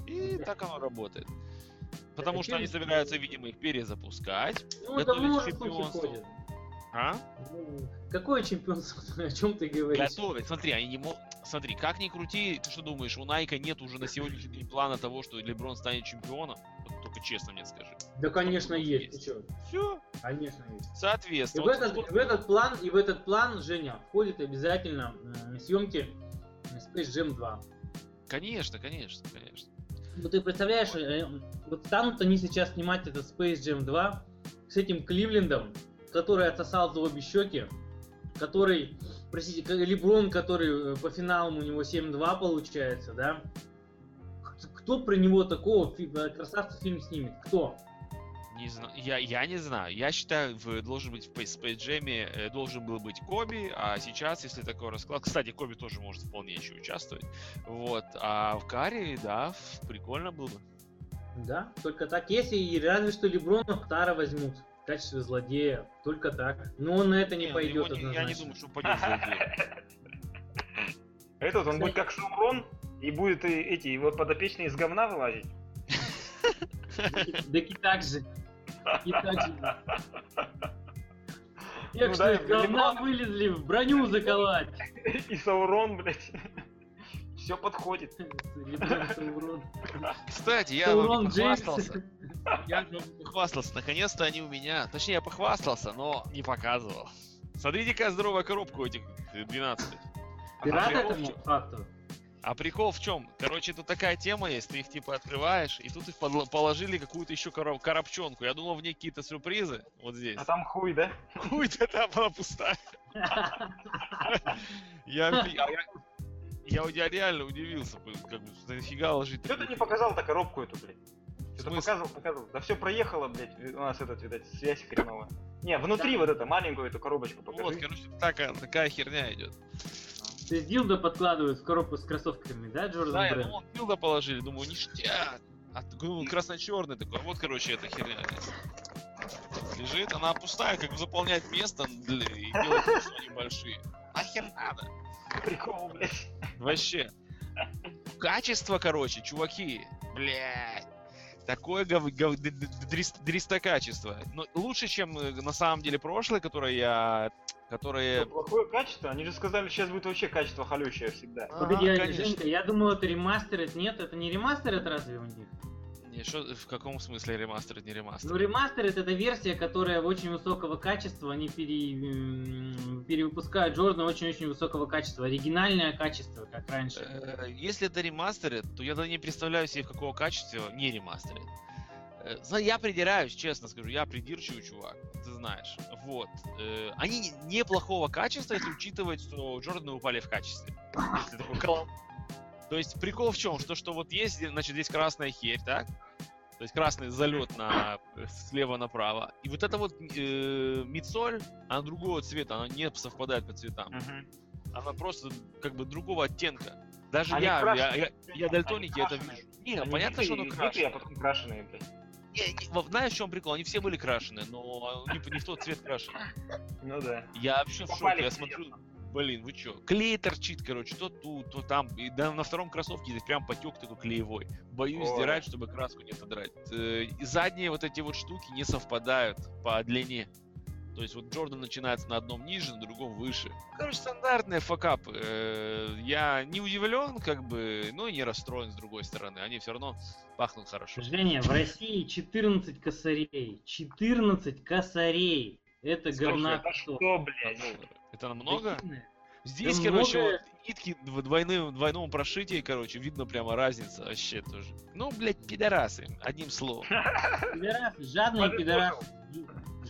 И так оно работает. Потому Это что они собираются, видимо, их перезапускать. Ну, это может чемпионство. А? Ну, Какое чемпионство? О чем ты говоришь? Готовить. Смотри, они не могут... Смотри, как ни крути, ты что думаешь, у Найка нет уже на сегодняшний день плана того, что Леброн станет чемпионом? Только честно мне скажи. Да, конечно, Есть. есть. Ты? Все, Конечно, есть. И соответственно. в, вот этот, вот- в этот план, и в этот план, Женя, входит обязательно м, съемки Space Jam 2. Конечно, конечно, конечно. Ну ты представляешь, э, вот станут они сейчас снимать этот Space Jam 2 с этим Кливлендом, который отсосал за обе щеки, который, простите, Леброн, который э, по финалам у него 7-2 получается, да? Кто про него такого э, красавца фильм снимет? Кто? Не знаю, я, я не знаю. Я считаю, в, должен быть в Space Jam э, должен был быть Коби, а сейчас, если такой расклад... Кстати, Коби тоже может вполне еще участвовать. Вот. А в Каре, да, прикольно было бы. Да, только так. Если и разве что Леброна Тара возьмут в качестве злодея, только так. Но он на это не, ну пойдет не- Я не однозначно. думаю, что пойдет злодеем. Этот, он будет как Саурон, и будет и эти его подопечные из говна вылазить. Да и так же. И так же. Ну Тех, что да, из говна вылезли, в броню заковать. И Саурон, блядь. Все подходит. Кстати, я вам Саурон похвастался. Я похвастался. Наконец-то они у меня... Точнее, я похвастался, но не показывал. Смотрите, какая здоровая коробка у этих э, 12 Ты рад этому факту? А прикол в чем? Короче, тут такая тема есть, ты их типа открываешь, и тут их подло- положили какую-то еще короб- коробчонку. Я думал, в ней какие-то сюрпризы. Вот здесь. А там хуй, да? Хуй-то там она пустая. Я, а я, я, реально удивился, как бы, нафига ложить Что ты не показал-то коробку эту, блядь? Что-то показывал, показывал. Да все проехало, блядь. У нас этот, видать, связь хреновая. Не, внутри вот эту маленькую эту коробочку Вот, покажи. короче, такая, такая херня идет. То есть дилдо подкладывают в коробку с кроссовками, да, Джордан Да, я думал, билда положили, думаю, ништяк. А ну, красно-черный такой. Вот, короче, эта херня здесь. Лежит, она пустая, как бы заполнять место для, и делать лицо небольшие. Нахер надо. Прикол, блядь. Вообще. Качество, короче, чуваки. Блядь. Такое гов, гов- дристокачество. Но лучше, чем э, на самом деле прошлое, которое я... Которое... Что, Плохое качество? Они же сказали, сейчас будет вообще качество халющее всегда. Погоди, Ага. Женька, я думал, это ремастер, это нет, это не ремастер, это разве у них? Не, шо- в каком смысле ремастер, не ремастер? Ну, ремастер это версия, которая очень высокого качества, они пере, перевыпускают Джордана очень-очень высокого качества, оригинальное качество, как раньше. Э, Если это ремастерит, то я не представляю себе, в какого качества не ремастерит. Э, Я придираюсь, честно скажу, я придирчивый чувак, ты знаешь. Вот. Э, Они не- неплохого качества, если учитывать, что Джорданы упали в качестве. Если такой То есть прикол в чем? Что, что вот есть, значит, здесь красная херь, так? То есть красный залет на э, слева направо. И вот это вот э, мидсоль, она другого цвета, она не совпадает по цветам Мгм. она просто как бы другого оттенка. Даже Они я, крашеные. я, я я это вижу. Не, Они понятно, что оно а крашеное. потом крашеные, блядь. Не, знаешь, в чем прикол? Они все были крашеные, но не, не в тот цвет крашены. Ну да. Я вообще в Попали шоке, я в смотрю, блин, вы чё? Клей торчит, короче, то тут, то там. И да, на втором кроссовке здесь прям потек такой клеевой. Боюсь Ой. сдирать, чтобы краску не содрать. Э, И задние вот эти вот штуки не совпадают по длине. То есть вот Джордан начинается на одном ниже, на другом выше. Короче, стандартные факапы. Э, Я не удивлен, как бы, но и не расстроен с другой стороны. Они все равно пахнут хорошо. Женя, в России 14 косарей. 14 косарей. Это говна Это что, блядь? Это намного? Здесь, Да короче, много- вот нитки в двойным, двойном прошитии, короче, видно прямо разница вообще тоже. Ну, блядь, пидорасы, одним словом. Пидорасы, жадные пидорасы.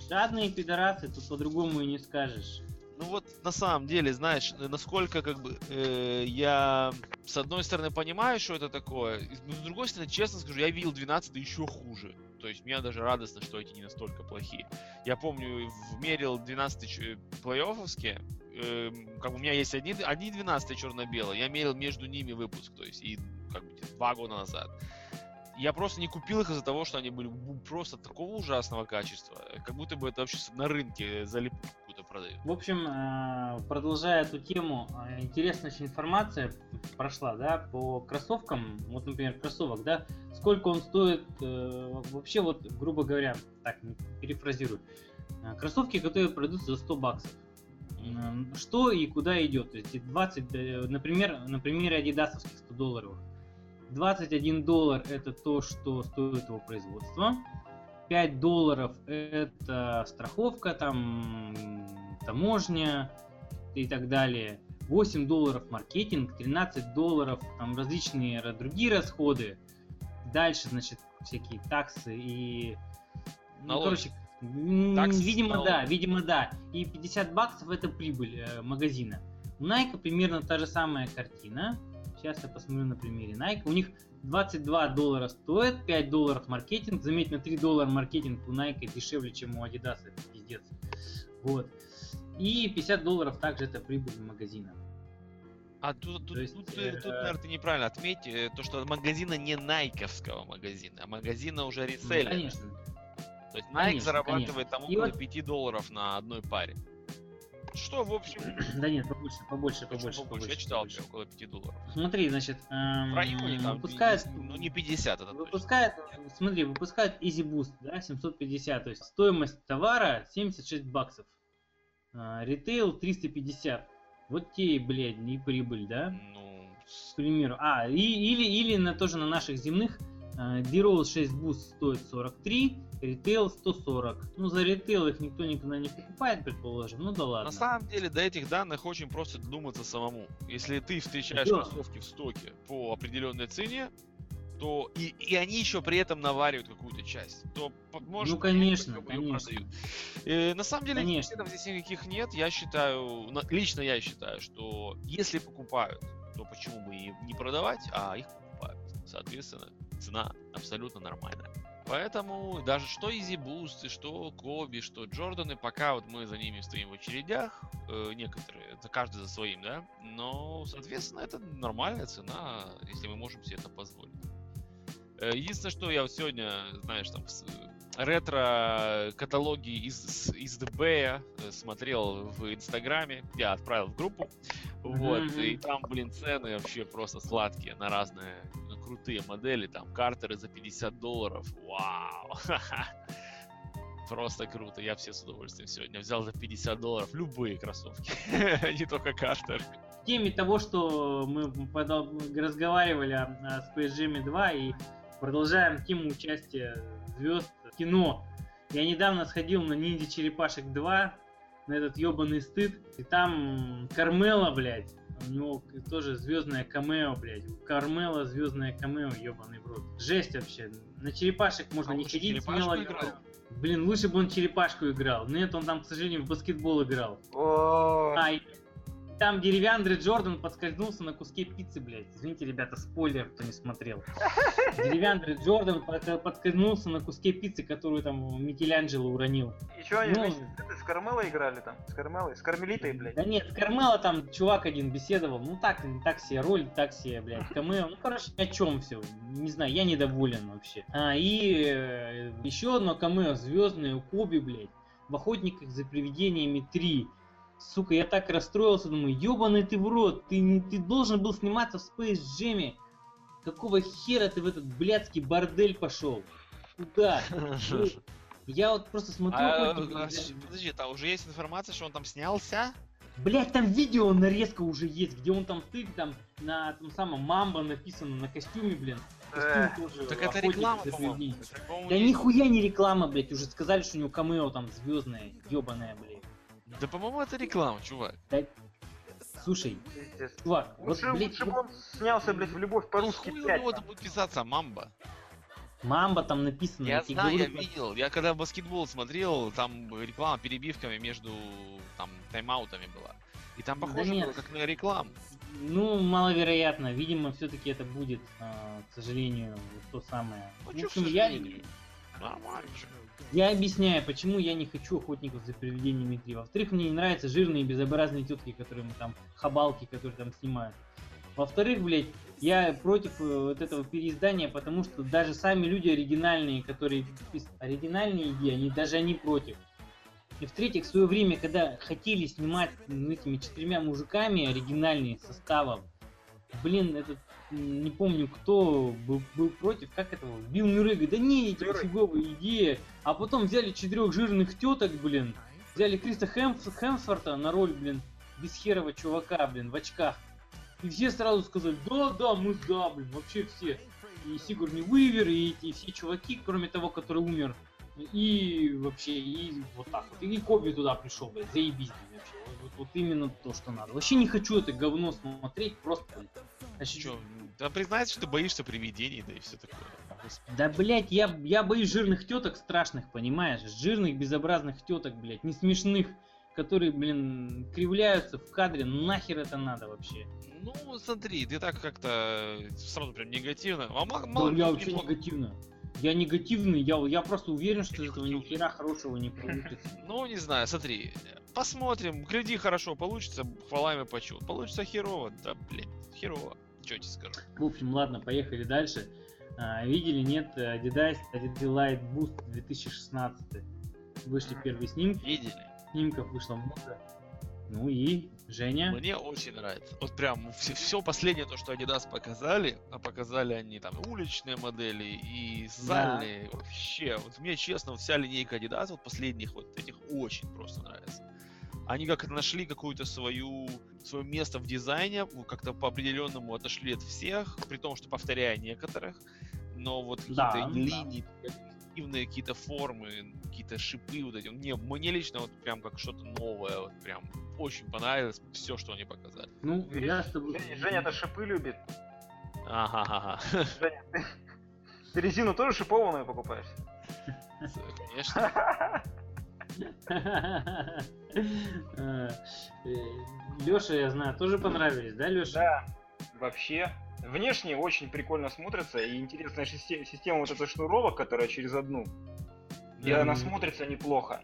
Жадные пидорасы, тут по-другому и не скажешь. Ну вот, на самом деле, знаешь, э, насколько как бы э, я с одной стороны понимаю, что это такое, но с другой стороны, честно скажу, я видел 12 еще хуже. То есть мне даже радостно, что эти не настолько плохие. Я помню, вмерил 12 ч- плей-оффовские, эм, как у меня есть одни, одни 12 черно-белые, я мерил между ними выпуск, то есть и как бы два года назад. Я просто не купил их из-за того, что они были просто такого ужасного качества. Как будто бы это вообще на рынке залип продают. В общем, э, продолжая эту тему, э, интересная очень информация прошла, да, по кроссовкам. Вот, например, кроссовок, да, сколько он стоит, э, вообще, вот, грубо говоря, так, перефразирую, кроссовки, которые продаются за 100 баксов. Что и куда идет? То есть и 20, э, например, на примере адидасовских 100 долларовых. 21 доллар это то, что стоит его производство. 5 долларов это страховка, там таможня и так далее. 8 долларов маркетинг, 13 долларов там различные ра- другие расходы. Дальше, значит, всякие таксы и... Ну, Налоги. короче, м, Таксы, видимо, налоги. да, видимо, да. И 50 баксов это прибыль э, магазина. У Nike примерно та же самая картина. Сейчас я посмотрю на примере Nike. У них 22 доллара стоит, 5 долларов маркетинг. Заметь, на 3 доллара маркетинг у Nike дешевле, чем у Adidas. Это пиздец. Вот. И 50 долларов также это прибыль магазина. А тут, тут, есть, тут, э, э, тут, наверное, ты неправильно отметь, э, то, что магазина не найковского магазина, а магазина уже Ну, реселлера. конечно. То есть Nike конечно, зарабатывает там И около вот- 5 долларов на одной паре. Что, в общем, Да нет, побольше, побольше, побольше, побольше. побольше. Я читал побольше. около 5 долларов. Смотри, значит, эм, В районе там, выпускает, ну не 50, это точно. выпускает, смотри, выпускает Easy Boost, да, 750, то есть стоимость товара 76 баксов, А, ритейл 350. Вот те, блядь, не прибыль, да? Ну, К примеру. А, и, или, или на, тоже на наших земных э, D-Roll 6 Boost стоит 43, ритейл 140. Ну, за ритейл их никто никогда не покупает, предположим. Ну да ладно. на самом деле до этих данных очень просто додуматься самому. Если ты встречаешь Да. кроссовки в стоке по определенной цене, то и, и они еще при этом наваривают какую-то часть, то может Ну, конечно, конечно. продают. Э, на самом деле Конечно. здесь никаких нет. Я считаю, лично я считаю, что если покупают, то почему бы и не продавать, а их покупают. Соответственно, цена абсолютно нормальная. Поэтому даже что Easy Boost, и что Коби, что Джорданы, пока вот мы за ними стоим в очередях, э, некоторые, это каждый за своим, да, но, соответственно, это нормальная цена, если мы можем себе это позволить. Э, Единственное, что я сегодня, знаешь, там ретро-каталоги из, из ДБ смотрел в Инстаграме, я отправил в группу, вот, Мгм. и там, блин, цены вообще просто сладкие на разные на крутые модели, там, картеры за 50 долларов, вау, просто круто, я все с удовольствием сегодня взял за 50 долларов любые кроссовки, не только картер. В теме того, что мы разговаривали о, Space Jam 2 и продолжаем тему участия звезд кино. Я недавно сходил на Ниндзя Черепашек 2, на этот ебаный стыд, и там Кармела, блядь, у него тоже звездное камео, блядь. У Кармела звездное камео, ебаный в рот. Жесть вообще. На черепашек можно А не ходить, смело играл? Блин, лучше бы он черепашку играл. Нет, он там, к сожалению, в баскетбол играл. О, А, там деревянный Джордан подскользнулся на куске пиццы, блядь. Извините, ребята, спойлер, кто не смотрел. Деревянный Джордан под- подскользнулся на куске пиццы, которую там Микеланджело уронил. И что они ну- вместе с Кармелой играли там? С Кармелой? С Кармелитой, блядь. Да нет, с Кармела там чувак один беседовал. Ну так, так себе роль, так себе, блядь, камео. Ну, короче, о чем все. Не знаю, я недоволен вообще. А, и э, еще одно камео звездное у Коби, блядь. В охотниках за привидениями 3. Сука, я так расстроился, думаю, ебаный ты в рот, ты, ты должен был сниматься в Space Jam. Какого хера ты в этот блядский бордель пошел? Куда? Я вот просто смотрю, А, «Охотники а, подожди, там уже есть информация, что он там снялся? Блять, там видео нарезка уже есть, где он там стоит, там на том самом Мамба написано на костюме, блин. Э, тоже. Так это реклама, по-моему. Да нихуя не реклама, блять, уже сказали, что у него камео там звездное, ебаное, блядь. Да, по-моему, это реклама, чувак. Да, слушай, чувак, вот, Лучше, блядь, лучше вот бы он снялся, блядь, в любовь по-русски хуй у 5. него там будет писаться Мамба. Мамба там написано. Я знаю, я видел. Я когда баскетбол смотрел, там реклама перебивками между там тайм-аутами была. И там Да похоже нет. было как на рекламу. Ну, маловероятно, видимо, все-таки это будет, а, к сожалению, вот то самое. Ну, В общем, я. Нормально. Я объясняю, почему я не хочу охотников за привидениями 3. Во-вторых, мне не нравятся жирные безобразные тетки, которые там, хабалки, которые там снимают. Во-вторых, блядь, я против э, вот этого переиздания, потому что даже сами люди оригинальные, которые оригинальные идеи, они даже они против. И в-третьих, в свое время, когда хотели снимать ну, этими четырьмя мужиками оригинальные составом, блин, этот не помню кто был, был против, как этого, Билл Мюррей говорит, да не, эти фиговая идея, а потом взяли четырех жирных теток, блин, взяли Криса Хемс- Хемсворта на роль, блин, бесхерого чувака, блин, в очках. И все сразу сказали, да, да, мы за, блин, вообще все. И Сигурни Уивер, и эти все чуваки, кроме того, который умер. И вообще, и вот так вот. И Коби туда пришел, блядь, заебись, блин, вообще. Вот, вот- именно то, что надо. Вообще не хочу это говно смотреть, просто. А чё, да признайся, что боишься привидений, да и все такое. Господи. Да, блядь, я, я боюсь жирных теток страшных, понимаешь? Жирных, безобразных теток, блядь, не смешных, которые, блин, кривляются в кадре. Нахер это надо вообще? Ну, смотри, ты так как-то сразу прям негативно. А мало, Да, мало я вообще неплохо. негативно. Я негативный, я, я просто уверен, что из этого ни хера хорошего не получится. Ну, не знаю, смотри. Посмотрим, гляди, хорошо получится, хвала и почет. Получится херово, да, блин, херово. Че тебе скажу? В общем, ладно, поехали дальше. А, видели, нет, Adidas Adidas Light Boost 2016. Вышли первые снимки, Видели? снимков вышло много. Ну и, Женя? Мне очень нравится. Вот прям все, последнее то, что Adidas показали, а показали они там уличные модели и зальные. Вообще, вот мне честно, вся линейка Adidas, вот последних вот этих очень просто нравится. Они как нашли какую-то свою свое место в дизайне, как-то по определенному отошли от всех, при том, что повторяя некоторых, но вот Да, какие-то да. линии, активные какие-то формы, какие-то шипы вот эти. Не, мне лично вот прям как что-то новое, вот прям очень понравилось все, что они показали. Ну, я с тобой... Женя, Женя-то шипы любит. Ага, Женя, ты, ты резину тоже шипованную покупаешь? конечно. Леша, я знаю, тоже понравились, да, Леша? Да, вообще. Внешне очень прикольно смотрится, и интересная система, система вот эта шнуровок, которая через одну. И Да. она смотрится неплохо.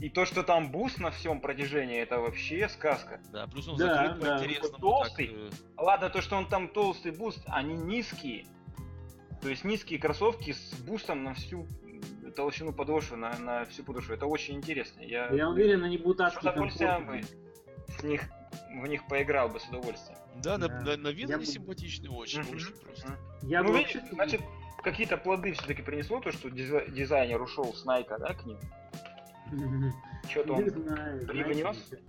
И то, что там boost на всем протяжении, это вообще сказка. Да, плюс он Да, закрыт да. по-интересному. Толстый. так, э, Ладно, то, что он там толстый boost, они низкие. То есть низкие кроссовки с boost ом на всю толщину подошвы, на, на всю подошву. Это очень интересно. Я, Я уверен, они будут с адски удовольствием бы комфортные. в них, в них поиграл бы с удовольствием. Да, Да. на- на вид Я они бы- симпатичные очень, очень просто. Я ну, бы видишь, значит, какие-то плоды все-таки принесло то, что дизай- дизайнер ушел с Найка, да, к ним? Что-то он знаю, привнес? знаете,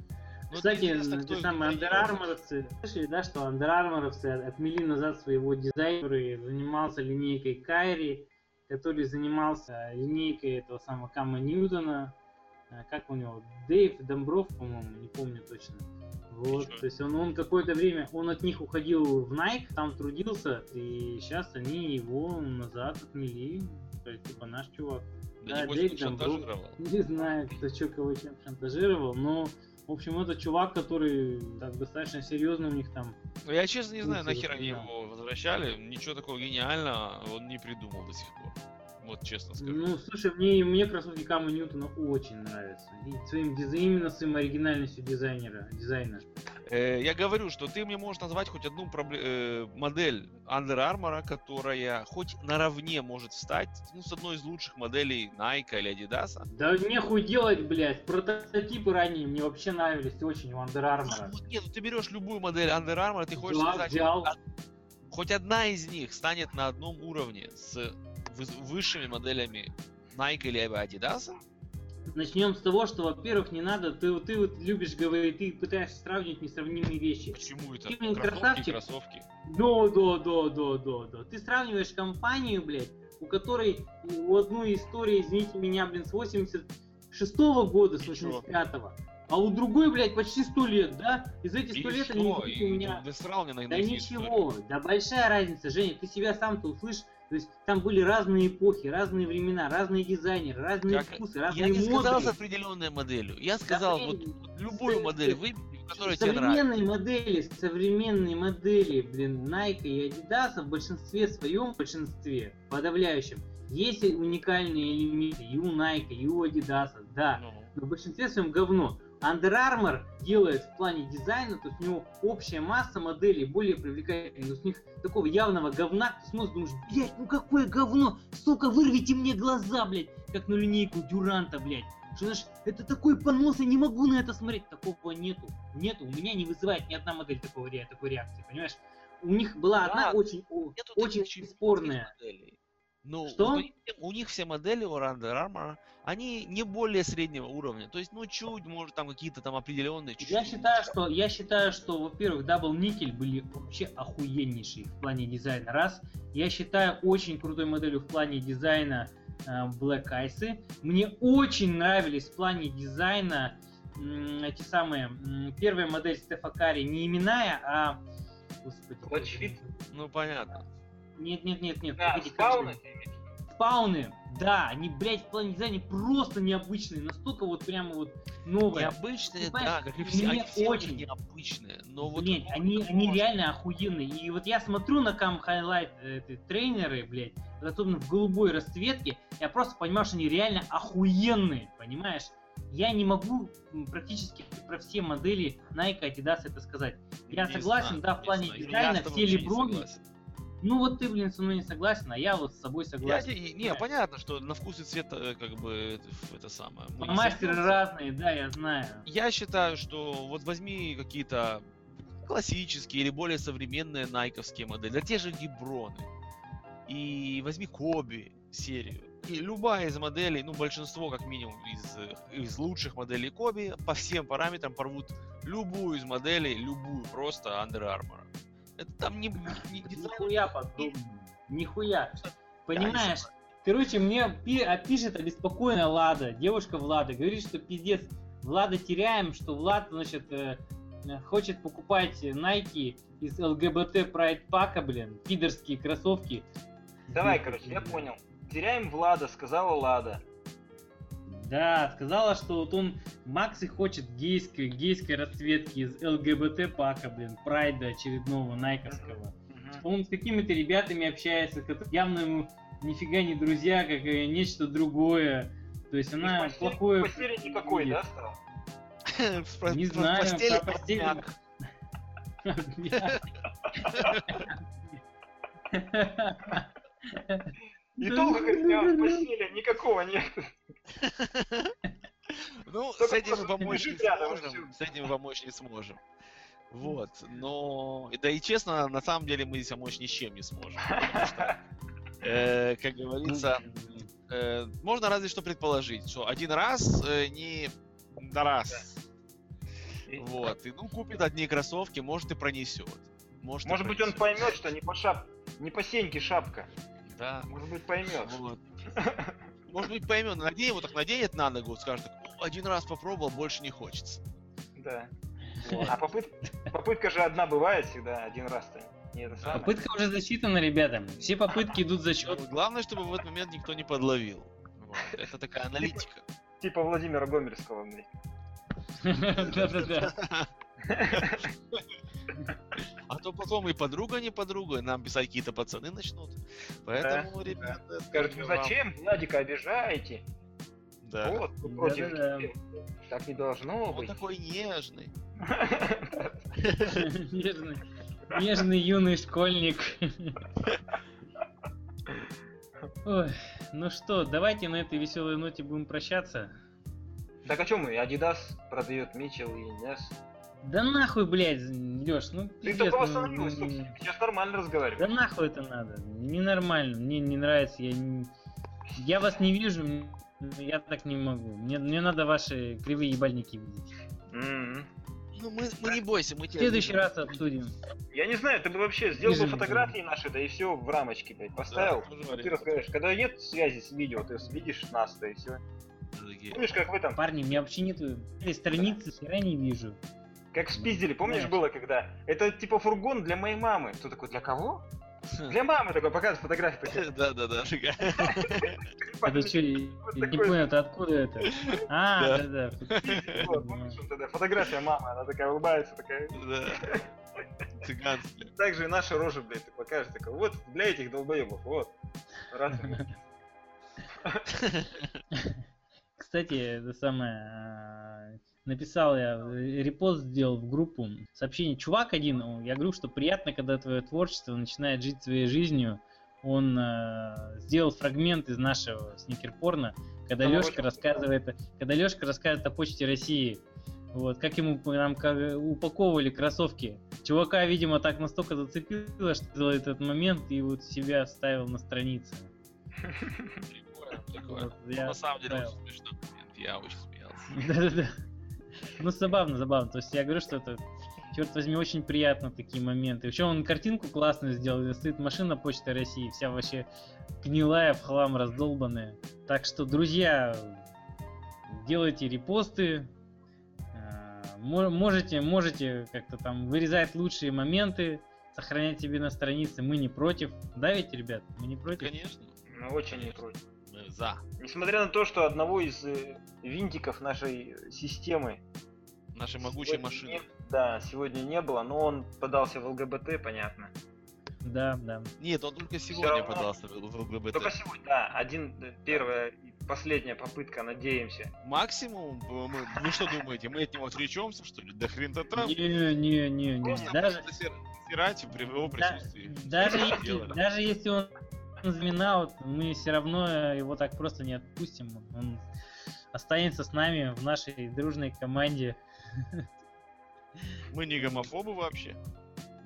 Ну, Кстати, интересно, те самые андерарморовцы, слышали, да, что андерарморовцы отмели назад своего дизайнера, который занимался линейкой Кайри, который занимался линейкой этого самого Кама Ньютона, а, как у него, Дэйв Домбров, по-моему, не помню точно. Вот, то есть он, он какое-то время, он от них уходил в Nike, там трудился, и сейчас они его назад отмели, то есть, типа, наш чувак. Да, Да, Домбров. шантажировал. Не знаю, кто что кого чем шантажировал, но, в общем, это чувак, который так достаточно серьезно у них там. Ну, я честно не знаю, нахер они его возвращали. Ничего такого гениального он не придумал до сих пор. Вот честно скажу. Ну, слушай, мне, мне кроссовки Кама Ньютона очень нравятся. И своим дизай- именно своим оригинальностью дизайнера, дизайна. Э, я говорю, что ты мне можешь назвать хоть одну пробле- э, модель Under Armour, которая хоть наравне может встать ну, с одной из лучших моделей Nike или Adidas. Да нехуй делать, блядь. Прототипы ранее мне вообще нравились очень у Under А, Armour. вот нет, ну ты берешь любую модель Under Armour, ты хочешь Да, сказать, взял. хоть одна из них станет на одном уровне с высшими моделями Nike или Adidas. Начнем с того, что, во-первых, не надо, ты, ты вот любишь говорить, ты пытаешься сравнивать несравнимые вещи. Почему это? Ты, блин, Кроссовки, красавчик. кроссовки. Да, да, да, да, да, да. Ты сравниваешь компанию, блядь, у которой у одной истории, извините меня, блин, с 86 года, с И чё? 85-го. А у другой, блядь, почти 100 лет, да? И за эти 100 И лет они у меня... Ты срал мне на Да ничего, истории. да большая разница, Женя, ты себя сам-то услышь. То есть там были разные эпохи, разные времена, разные дизайнеры, разные Как- вкусы, Я разные не сказал моды. с определенной моделью. Я сказал, вот, блин, вот любую с- модель выбери, которая тебе нравится. Современные модели, современные модели, блин, Nike и Adidas в большинстве своем, в большинстве, подавляющем, есть уникальные элементы и у Nike, и у Adidas, да. Ну, Но в большинстве своем говно. Under Armour делает в плане дизайна, то есть у него общая масса моделей более привлекательных. У них такого явного говна, ты смотришь, думаешь, блядь, ну какое говно, сука, вырвите мне глаза, блядь, как на линейку Дюранта, блядь. Что, знаешь, это такой понос, я не могу на это смотреть. Такого нету. Нету. У меня не вызывает ни одна модель такого, такой реакции, понимаешь? У них была Да, одна очень, очень спорная. моделей. Ну, Что? у, них, у них все модели у Under Armour, они не более среднего уровня. То есть, ну, чуть, может, там какие-то там определенные чуть-чуть. Я считаю, что я считаю, что, во-первых, Double Nickel были вообще охуеннейшие в плане дизайна. Раз. Я считаю очень крутой моделью в плане дизайна э, Black Ice. Мне очень нравились в плане дизайна м, эти самые м, первая модель Стефа Карри не именная, а господи. Ну, понятно. Нет, нет, нет, нет. Да, погоди, Spawn ы. же? Spawn ы, да, они, блядь, в плане дизайна просто необычные, настолько вот прямо вот новые. Необычные, да, как и все, мне они все очень- необычные. Но вот ну, они, они можно? реально охуенные. И вот я смотрю на Cam Highlight эти тренеры, блядь, особенно в голубой расцветке, я просто понимаю, что они реально охуенные, понимаешь? Я не могу практически про все модели Nike, Adidas это сказать. Я Не согласен, знаю, да, в не плане знаю. Дизайна все леброны. Ну вот ты, блин, со мной не согласен, а я вот с собой Я согласен. те- не, понятно, что на вкус и цвет э, как бы это, самое. мы не Мастеры разные, да, я знаю. Я считаю, что вот возьми какие-то классические или более современные найковские модели, да те же Гиброны, и возьми Коби серию. И любая из моделей, ну большинство как минимум из, э, из лучших моделей Коби по всем параметрам порвут любую из моделей, любую просто Under Armour. Это там не, не- не- Нихуя подобного. Нихуя. Понимаешь? Короче, мне пи- пишет обеспокоенная Лада, девушка Влада, говорит, что пиздец, Влада теряем, что Влад, значит, э, э, хочет покупать Nike из ЛГБТ Прайд Пака, блин, пидорские кроссовки. Давай, короче, я понял. Теряем Влада, сказала Лада. Да, сказала, что вот он, Макс и хочет гейской, гейской расцветки из ЛГБТ Пака, блин, Прайда очередного найковского. Мгм. Он с какими-то ребятами общается, которые явно ему нифига не друзья, как и нечто другое. То есть она Постель- плохое... Постели никакой, да, Не знаю, постели отмяк. И долго, говорит, постели никакого нет. Ну, с этим помочь не сможем. С этим помочь не сможем. Вот, но... Да и честно, на самом деле мы здесь помочь ни с чем не сможем. что, э, Как говорится, э, можно разве что предположить, что один раз э, не на раз. Вот, и ну купит одни кроссовки, может и пронесет. Может, и Может быть, он поймет, что не по шап... не по сеньке шапка. Да. Может быть, поймет. Вот. Может быть, поймет, надеет, вот так наденет на ногу, скажет, «Ну, один раз попробовал, больше не хочется. Да. Вот. А попыт- попытка же одна бывает всегда, один раз-то. Попытка уже засчитана, ребята. Все попытки идут за счет. Вот Главное, чтобы в этот момент никто не подловил. Вот. Это такая аналитика. Типа Владимира Гомельского. Да-да-да. А то потом и подруга не подруга, нам писать какие-то пацаны начнут. Поэтому, ребята, вы вам- зачем Владика обижаете? Да. Вот, против Да-да-да. детей. Так не должно Он быть. такой нежный. Нежный, нежный юный школьник. Ой, ну что, давайте на этой веселой ноте будем прощаться. Так о чем мы? Adidas продает Митчелл и Нес. Да нахуй, блядь, Леш, ну Ты пиздец, только ну, восстановилась, ну. Сейчас нормально Да разговариваешь. нахуй это надо, ненормально, мне не нравится, я, не- я вас не вижу, я так не могу, мне, мне надо ваши кривые ебальники видеть. М-м. Ну, мы, мы не бойся, мы В тебя следующий любим. раз обсудим. Я не знаю, ты бы вообще сделал бы фотографии наши, да и все в рамочке, блядь, поставил. тоже ты вариант. разговариваешь. Когда нет связи с видео, ты видишь нас, да и все. Помнишь, как в этом, Парни, меня вообще нету этой страницы, хера не вижу. как спиздили, помнишь, Знаешь. было, когда это типа фургон для моей мамы. Кто такой, для кого? Для мамы такой показывает фотографию. Да, да, да. Это что, не понял, это откуда это? А, он тогда фотография мамы, она такая улыбается, такая. Да. Цыганские. Так же и наша рожа, блядь, ты покажешь, такой, вот, для этих долбоебов, вот. Раз. Кстати, это самое... написал я, э, репост сделал в группу сообщение. Чувак один, я говорю, что приятно, когда твое творчество начинает жить своей жизнью. Он э, сделал фрагмент из нашего сникерпорна, когда Ну, Лешка рассказывает, когда Лешка рассказывает о почте России. Вот, как ему нам как, упаковывали кроссовки. Чувака, видимо, так настолько зацепило, что сделал этот момент и вот себя вставил на странице. Прикольно, прикольно. Вот, Ну, На самом деле очень смешно. Я очень смеялся. Да-да-да. Ну, забавно, забавно. То есть я говорю, что это, черт возьми, очень приятно такие моменты. Причем он картинку классную сделал. Стоит машина Почты России, вся вообще гнилая, в хлам раздолбанная. Так что, друзья, делайте репосты. а, мо- Можете, можете как-то там вырезать лучшие моменты, сохранять себе на странице. Мы не против. Да ведь, ребят? Мы не против? Конечно. Мы очень не против. Мы за. Несмотря на то, что одного из э, винтиков нашей системы Наши могучие сегодня машины. не- да, сегодня не было, но он подался в ЛГБТ, понятно. Да, да. Нет, он только сегодня равно- подался в ЛГБТ. Только сегодня, да, один, э, первая и последняя попытка, надеемся. Максимум, э, мы, вы что думаете, мы от него отречемся, что ли? Да хрен-то там. Не, не, не, не. Просто Даже, стирать при его Да- присутствии. даже, если, даже если он заминаут, мы все равно его так просто не отпустим. Он останется с нами в нашей дружной команде. Мы не гомофобы вообще.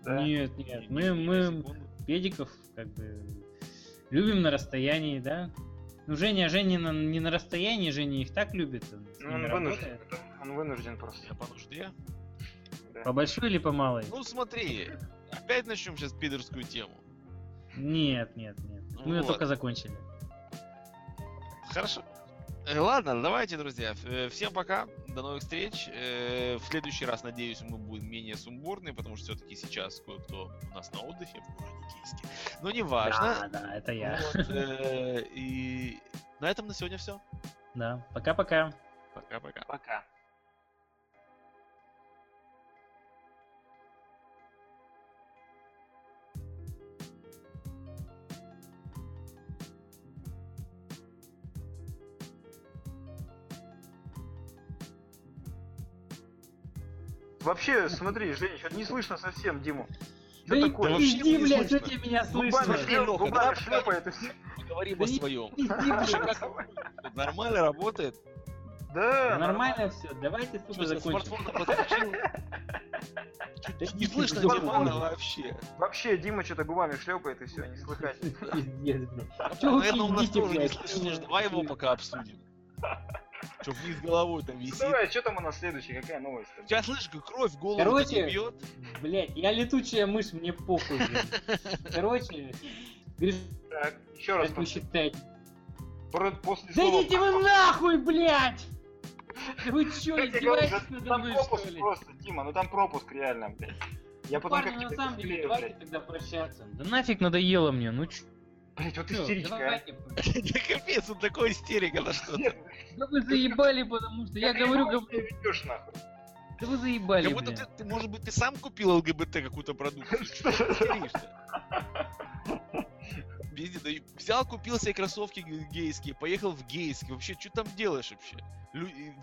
Да. Нет, нет, мы, мы педиков как бы любим на расстоянии, да? Ну, Женя, Женя на- не на расстоянии, Женя их так любит. Он, Ну, он вынужден. Он вынужден просто. Я по нужде. да. По большой или по малой? Ну смотри, опять начнем сейчас пидорскую тему. Нет, нет, нет. Ну Мы ее вот. только закончили. Хорошо. Э, Ладно, давайте, друзья. э, Всем пока. До новых встреч. Э, В следующий раз, надеюсь, мы будем менее сумбурны, потому что все-таки сейчас кое-кто у нас на отдыхе. Но неважно. Да, да, это я. Вот, И на этом на сегодня все. Да, пока-пока. Пока-пока. Пока. Вообще, смотри, Женя, что-то не слышно совсем Диму. Что Да такое? Да вообще пизди, не блядь, слышно. что тебе меня Губами, слышно? Смотри, шлеп- губами давай шлепает и все. Поговорим Да о своем. Пизди. Нормально работает. Да, Нормально все, давайте, сука, Что, закончим. смартфон подключил? Не слышно Димана вообще. Вообще, Дима что-то губами шлепает и все, не слыхать. Пиздец, блядь. Наверное, у нас тоже не слышно. Давай его пока обсудим. Че, вниз головой там висит. Давай, что там у нас следующий, какая новость? Сейчас слышишь, как кровь в голову Короче, не бьет. Блядь, я летучая мышь, мне похуй, блядь. Короче, Гриш, Так, еще раз. вы считаете? После Да идите вы нахуй, блядь! Вы чё, издеваетесь надо там мной, пропуск что ли? просто, Дима, ну там пропуск реально, блядь. Я потом Парни, как на самом деле, давайте тогда прощаться. Да нафиг надоело мне, ну чё? Блядь, вот истеричка. Да капец, он такой истерика на что-то. Нет, Да вы заебали, потому что я как говорю, говорю, ведешь нахуй. да вы заебали, Как будто ты, может быть, ты сам купил ЛГБТ какую-то продукцию. Что ты взял, купил себе кроссовки ге- гейские, поехал в гейский. Вообще, что там делаешь вообще?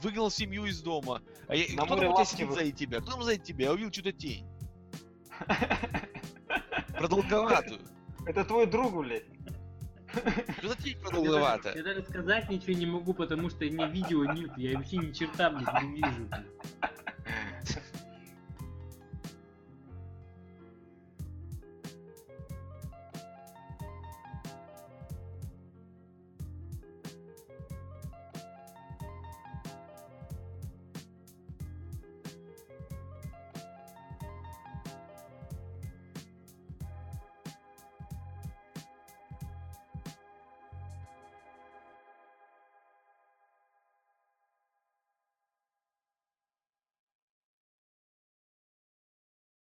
Выгнал семью из дома. А я, кто там у тебя сидит вы- сзади тебя? Кто там сзади тебя? Я увидел что-то тень. Продолговатую. Это твой друг, блядь. Что за тень Я продолговатая? даже, я даже сказать ничего не могу, потому что у меня видео нет, я вообще ни черта, блядь, не вижу.